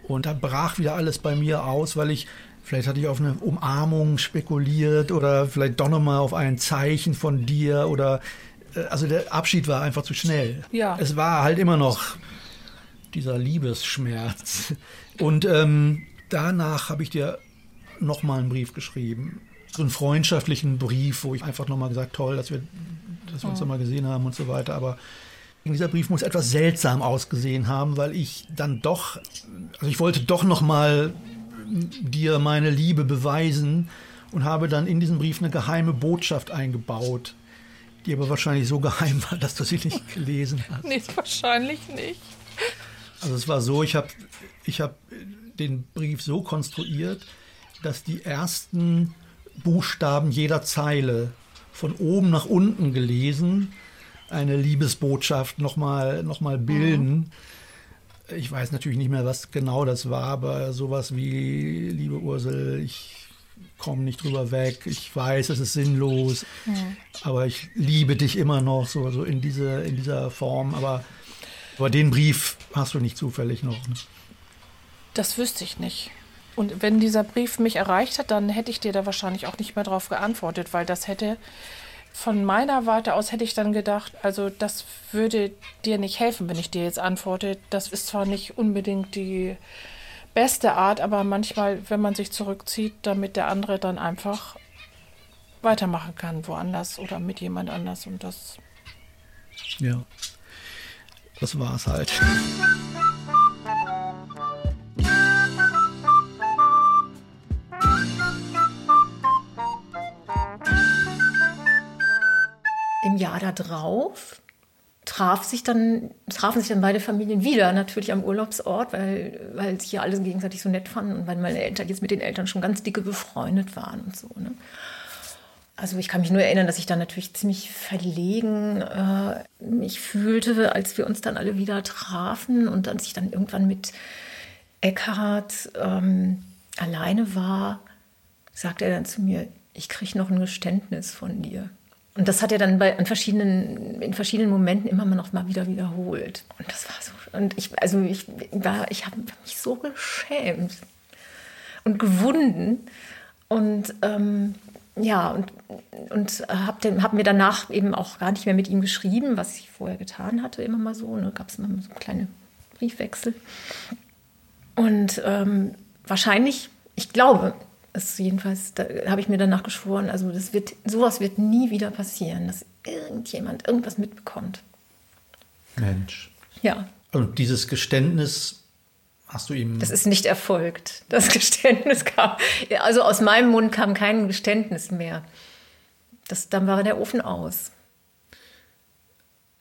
Und da brach wieder alles bei mir aus, weil ich, vielleicht hatte ich auf eine Umarmung spekuliert oder vielleicht doch nochmal auf ein Zeichen von dir oder, äh, also der Abschied war einfach zu schnell. Ja. Es war halt immer noch dieser Liebesschmerz. Und ähm, danach habe ich dir nochmal einen Brief geschrieben. So einen freundschaftlichen Brief, wo ich einfach nochmal gesagt, toll, dass wir, dass wir uns Mhm. nochmal gesehen haben und so weiter. Aber dieser Brief muss etwas seltsam ausgesehen haben, weil ich dann doch, also ich wollte doch nochmal dir meine Liebe beweisen und habe dann in diesen Brief eine geheime Botschaft eingebaut, die aber wahrscheinlich so geheim war, dass du sie nicht <laughs> gelesen hast. Nee, wahrscheinlich nicht. Also es war so, ich habe ich hab den Brief so konstruiert, dass die ersten Buchstaben jeder Zeile von oben nach unten gelesen eine Liebesbotschaft nochmal noch mal bilden. Ich weiß natürlich nicht mehr, was genau das war, aber sowas wie, liebe Ursel, ich komme nicht drüber weg, ich weiß, es ist sinnlos, Mhm. aber ich liebe dich immer noch, so, so in, diese, in dieser Form. Aber, aber den Brief hast du nicht zufällig noch. Ne? Das wüsste ich nicht. Und wenn dieser Brief mich erreicht hat, dann hätte ich dir da wahrscheinlich auch nicht mehr drauf geantwortet, weil das hätte von meiner Warte aus hätte ich dann gedacht, also das würde dir nicht helfen, wenn ich dir jetzt antworte. Das ist zwar nicht unbedingt die beste Art, aber manchmal, wenn man sich zurückzieht, damit der andere dann einfach weitermachen kann, woanders oder mit jemand anders. Und das Ja. Das war's halt. Jahr darauf traf sich dann, trafen sich dann beide Familien wieder, natürlich am Urlaubsort, weil, weil sich ja alle gegenseitig so nett fanden und weil meine Eltern jetzt mit den Eltern schon ganz dicke befreundet waren und so. Ne? Also ich kann mich nur erinnern, dass ich dann natürlich ziemlich verlegen äh, mich fühlte, als wir uns dann alle wieder trafen und als ich dann irgendwann mit Eckhard ähm, alleine war, sagte er dann zu mir, ich kriege noch ein Geständnis von dir. Und das hat er dann bei, an verschiedenen, in verschiedenen Momenten immer noch mal wieder wiederholt. Und das war so, und ich, also ich ich habe mich so geschämt und gewunden. Und ähm, ja, und, und habe hab mir danach eben auch gar nicht mehr mit ihm geschrieben, was ich vorher getan hatte, immer mal so. Ne, gab es immer so kleine Briefwechsel. Und ähm, wahrscheinlich, ich glaube, es jedenfalls, da habe ich mir danach geschworen, also das wird, sowas wird nie wieder passieren, dass irgendjemand irgendwas mitbekommt. Mensch. Ja, Und dieses Geständnis hast du ihm. das ist nicht erfolgt. Das <laughs> Geständnis kam, also aus meinem Mund kam kein Geständnis mehr. Das, dann war der Ofen aus.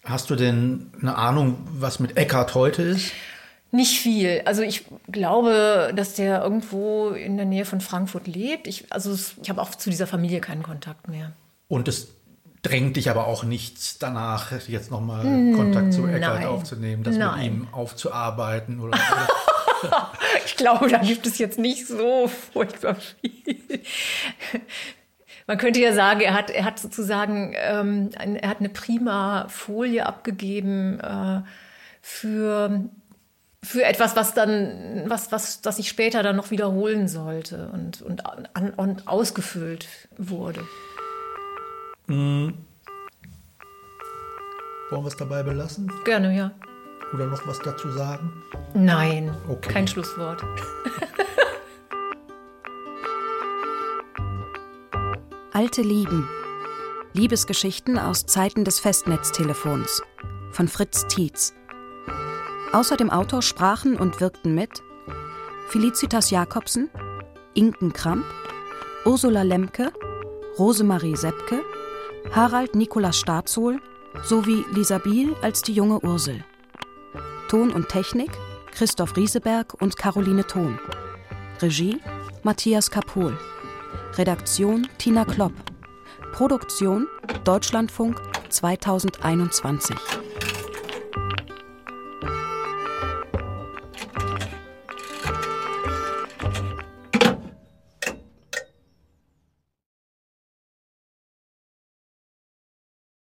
Hast du denn eine Ahnung, was mit Eckhart heute ist? Nicht viel. Also ich glaube, dass der irgendwo in der Nähe von Frankfurt lebt. Ich, also ich habe auch zu dieser Familie keinen Kontakt mehr. Und es drängt dich aber auch nichts danach, jetzt nochmal Mm, Kontakt zu Eckhart nein. aufzunehmen, das Nein. mit ihm aufzuarbeiten oder, <laughs> oder Ich glaube, da gibt es jetzt nicht so furchtbar viel. Man könnte ja sagen, er hat, er hat sozusagen, ähm, ein, er hat eine prima Folie abgegeben äh, für, für etwas, was dann, was, was, das sich später dann noch wiederholen sollte und, und, an, und ausgefüllt wurde. Hm. Wollen wir es dabei belassen? Gerne, ja. Oder noch was dazu sagen? Nein, Okay. kein Schlusswort. <laughs> Alte Lieben. Liebesgeschichten aus Zeiten des Festnetztelefons von Fritz Tietz. Außer dem Autor sprachen und wirkten mit Felicitas Jakobsen, Inken Kramp, Ursula Lemke, Rosemarie Seppke, Harald Nikolas Staatsohl sowie Lisa Biel als die junge Ursel. Ton und Technik Christoph Rieseberg und Caroline Thon. Regie Matthias Kapohl. Redaktion Tina Klopp. Produktion Deutschlandfunk 2021.